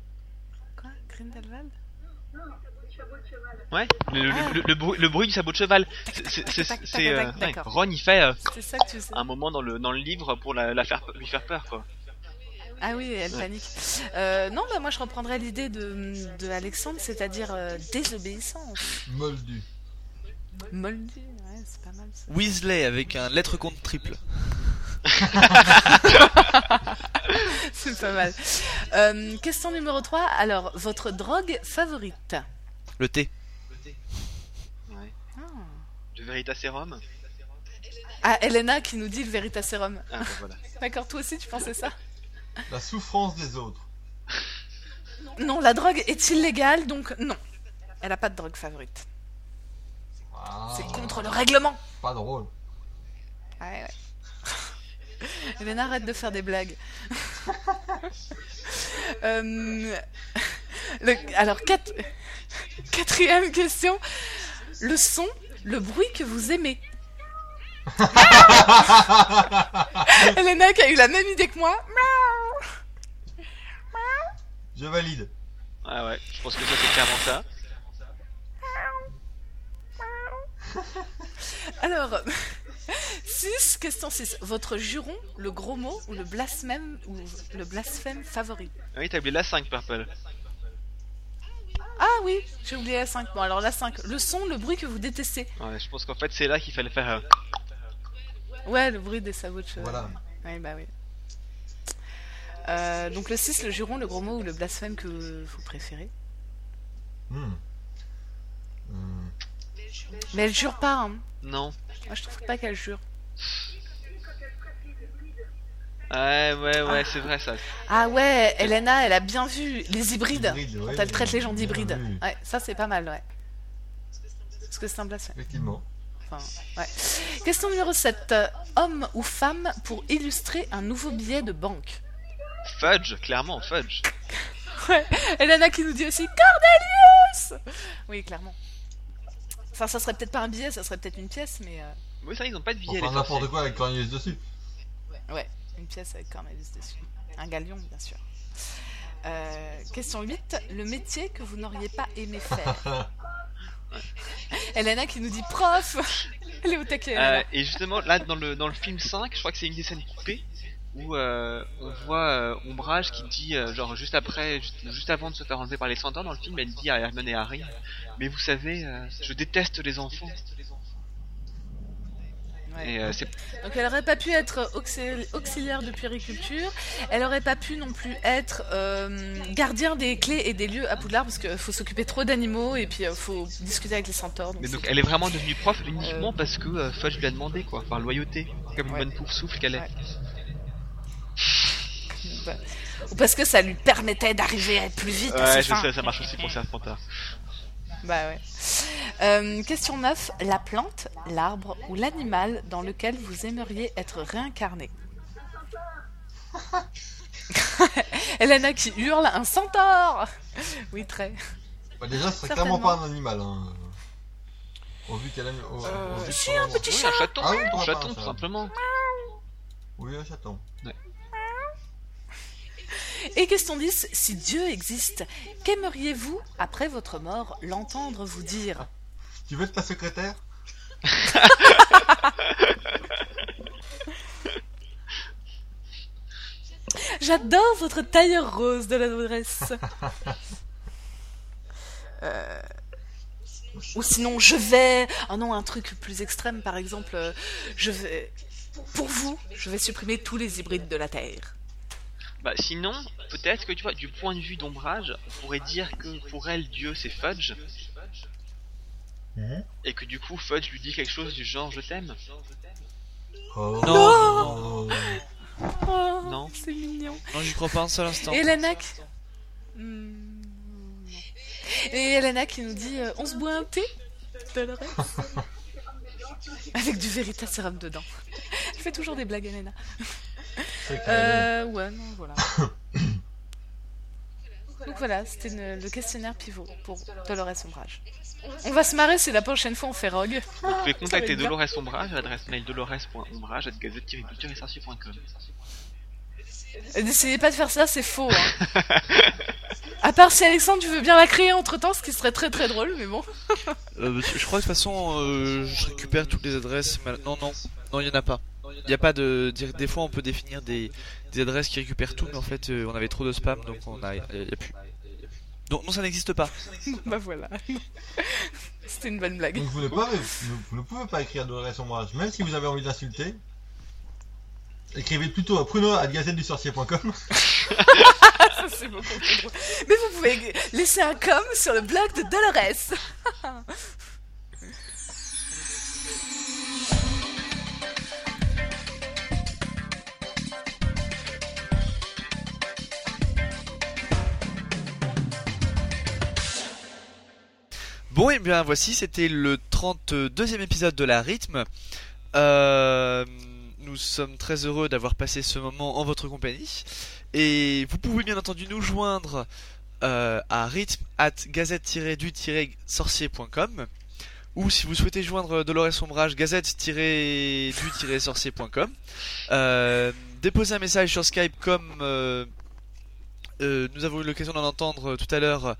Quoi Grindelwald? Ouais, le, Ah. le- le bruit, le bruit du sabot de cheval. C'est- euh, ouais. Ron, il fait euh, C'est ça que tu sais. un moment dans le, dans le livre pour la, la faire, lui faire peur, quoi. Ah oui, elle Ouais. panique. Euh, non, bah moi je reprendrais l'idée de, de Alexandre, c'est-à-dire euh, désobéissance. Moldu. Moldu, ouais, c'est pas mal ça. Weasley avec un lettre compte triple. C'est pas mal. Euh, question numéro 3. Alors, votre drogue favorite? Le thé. Ouais. Ah. Le Veritaserum. Ah, Elena qui nous dit le Veritaserum. Ah, voilà. D'accord, toi aussi tu pensais ça La souffrance des autres. Non, la drogue est illégale, donc non. Elle a pas de drogue favorite. Ah, C'est contre le règlement. Pas drôle. Ouais, ouais. Elena, arrête de faire des blagues. Euh, le- alors, quatre- quatrième question. Le son, le bruit que vous aimez. Elena qui a eu la même idée que moi. Je valide. Ouais, ouais, je pense que ça c'est clairement ça. Alors, 6, question 6. Votre juron, le gros mot ou le blasphème ou le blasphème favori? Ah Oui, t'as oublié la 5, Purple. Ah oui, j'ai oublié la 5. Bon, alors la 5. Le son, le bruit que vous détestez. Ouais, je pense qu'en fait c'est là qu'il fallait faire. euh, Ouais, le bruit des sabots de cheveux. Voilà. Oui, bah oui. Euh, donc le 6, le juron, le gros mot ou le blasphème que vous préférez? Hmm. Hmm. Mais elle jure pas, hein. Non. Moi, je trouve pas qu'elle jure. Ouais, ouais, ouais, c'est vrai ça. Ah ouais, Elena, elle a bien vu les hybrides. Ouais, quand elle traite les gens d'hybrides. vu. Ouais, ça c'est pas mal, ouais. Parce que c'est un blasphème. Effectivement. Enfin, ouais. Question numéro 7. Homme ou femme pour illustrer un nouveau billet de banque? Fudge, clairement, Fudge. Ouais, Elena qui nous dit aussi Cordelius Oui, clairement. Enfin, ça serait peut-être pas un billet, ça serait peut-être une pièce, mais euh, Oui, ça, ils ont pas de prend les n'importe quoi avec Cornelius dessus. ouais, une pièce avec Cornelius dessus. Un galion, bien sûr. Euh, question 8. Le métier que vous n'auriez pas aimé faire Elena qui nous dit prof Elle est au taquet. Euh, et justement, là, dans le, dans le film 5, je crois que c'est une des scènes coupées où euh, on voit Ombrage qui dit, genre juste après, juste, juste avant de se faire enlever par les centaures dans le film, elle dit à Hermione et Harry Mais vous savez, je déteste les enfants. Ouais. Et euh, Donc elle aurait pas pu être auxil- auxiliaire de puériculture, elle aurait pas pu non plus être euh, gardien des clés et des lieux à Poudlard parce qu'il faut s'occuper trop d'animaux et puis il faut discuter avec les centaures. donc Mais donc elle est vraiment devenue prof uniquement parce que euh, Fudge lui a demandé quoi, par loyauté, comme une Ouais. bonne souffle qu'elle est. Ouais. Ou parce que ça lui permettait d'arriver plus vite à Ouais, je sais, ça marche aussi pour Serpentard. Bah ouais. Euh, question 9. La plante, l'arbre ou l'animal dans lequel vous aimeriez être réincarné? Elena qui hurle un centaure Oui, très. Bah, déjà, ce serait clairement pas un animal. Hein. Au vu qu'elle a. Au, au Euh, vu si, un petit Oui, chat un chaton, Ah oui, un pourquoi chaton pas, tout simplement. Oui, un chaton. Et question 10. Si Dieu existe, qu'aimeriez-vous, après votre mort, l'entendre vous dire? Tu veux être ta secrétaire? J'adore votre tailleur rose de l'adresse. Euh, Ou sinon, je vais. Oh non, un truc plus extrême, par exemple, euh, je vais. Pour vous, je vais supprimer tous les hybrides de la Terre. Bah sinon, peut-être que tu vois, du point de vue d'ombrage, on pourrait dire que pour elle, Dieu c'est Fudge, Mhm. et que du coup Fudge lui dit quelque chose du genre je t'aime. Oh. Non. Oh. Oh, Non. c'est mignon. Non, j'y crois pas un seul instant. Et qui... Hmm, non. Et Elena qui nous dit euh, on se boit un thé Avec du véritable sérum dedans. Elle fait toujours des blagues, Elena. Euh, ouais, non, voilà. Donc voilà, c'était le questionnaire pivot pour Dolores Ombrage. On va se marrer si la prochaine fois on fait Rogue. Vous pouvez contacter. Dolores Ombrage à l'adresse mail dolores.ombrage.gazette-culture-et-sorcier.com. Et N'essayez pas de faire ça, c'est faux. Hein. À part si Alexandre, tu veux bien la créer entre temps, ce qui serait très très drôle, mais bon. Euh, je crois que de toute façon, euh, je récupère toutes les adresses. mais- Non, non, non, il y en a pas. Il n'y a pas de. dire- Des fois, on peut définir des, des adresses qui récupèrent tout, mais en fait, euh, on avait trop de spam, donc on a, il y a plus. Donc, non, ça n'existe pas. bah voilà. C'était une bonne blague. Donc vous ne, pouvez, vous- vous ne pouvez pas écrire Dolores Ombrage, même si vous avez envie d'insulter. Écrivez plutôt à pruno.gazette-du-sorcier.com Ça, c'est beaucoup plus drôle. Mais vous pouvez laisser un com sur le blog de Dolores. Bon, et bien voici, c'était le 32e épisode de la rythme. Euh, nous sommes très heureux d'avoir passé ce moment en votre compagnie. Et vous pouvez bien entendu nous joindre euh, à rythme at gazette-du-sorcier.com ou si vous souhaitez joindre Dolores Sombrage, gazette-du-sorcier.com. Euh, déposez un message sur Skype comme euh, nous avons eu l'occasion d'en entendre tout à l'heure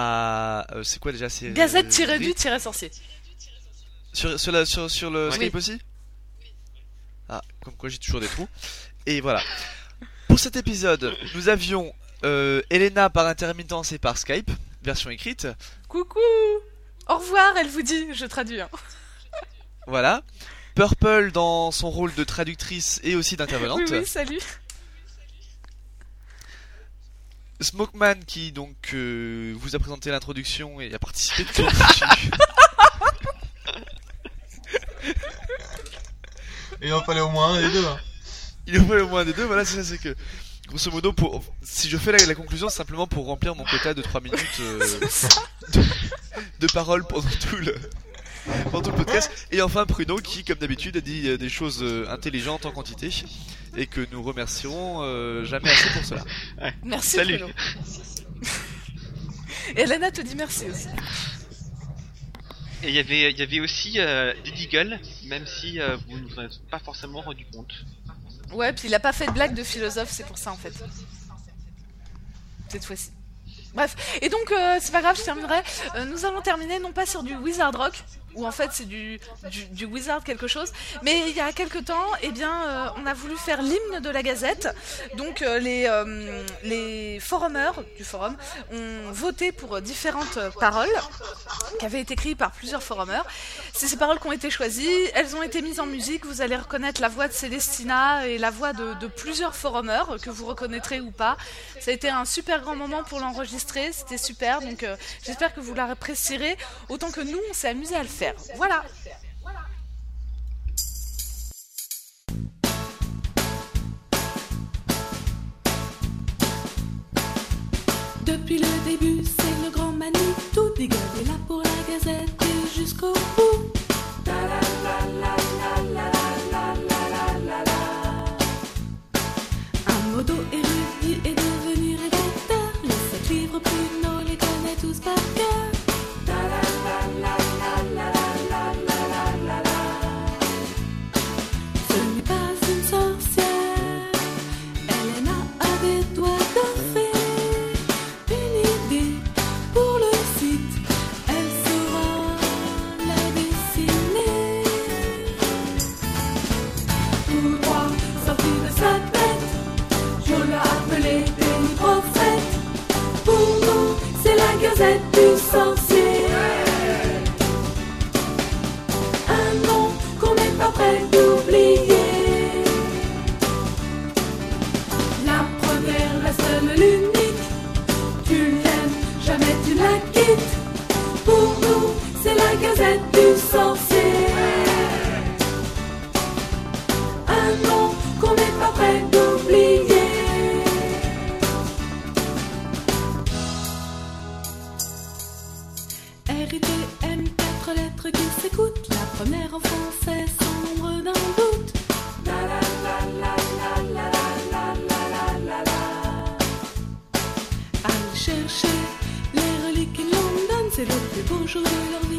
à... euh, c'est quoi déjà c'est, Gazette-du-sorcier. sur, sur, la, sur, sur le Oui. Skype aussi Ah, comme quoi j'ai toujours des trous. Et voilà. Pour cet épisode, nous avions euh, Elena par intermittence et par Skype, version écrite. Coucou Au revoir, elle vous dit, je traduis. hein. Voilà. Purple dans son rôle de traductrice et aussi d'intervenante. Oui, oui, salut. Smokeman qui donc euh, vous a présenté l'introduction et a participé. Et il en fallait au moins un des deux. hein. Il en fallait au moins des deux, voilà, c'est ça, c'est que grosso modo, pour, si je fais la, la conclusion, c'est simplement pour remplir mon quota de 3 minutes euh, de, de parole pendant tout le pendant tout le podcast. Et enfin Pruno qui, comme d'habitude, a dit euh, des choses euh, intelligentes en quantité et que nous remercierons euh, jamais assez pour cela. Merci, Salut. Bruno. Et Elena te dit merci aussi. Et il y avait, il y avait aussi euh, Diddy Gull, même si euh, vous ne vous en êtes pas forcément rendu compte. Ouais, puis il a pas fait de blague de philosophe, c'est pour ça en fait. Cette fois-ci. Bref, et donc euh, c'est pas grave, je terminerai. Euh, nous allons terminer non pas sur du Wizard Rock, où en fait c'est du, du, Wizard quelque chose, mais il y a quelque temps, eh bien, euh, on a voulu faire l'hymne de la Gazette. Donc euh, les, euh, les forumers du forum ont voté pour différentes paroles qui avaient été écrites par plusieurs forumers. C'est ces paroles qui ont été choisies, elles ont été mises en musique, vous allez reconnaître la voix de Célestina et la voix de, plusieurs forumers que vous reconnaîtrez ou pas. Ça a été un super grand moment pour l'enregistrer, c'était super, donc j'espère que vous l'apprécierez autant que nous on s'est amusé à le faire. Voilà. Depuis le début, chose de leur vie.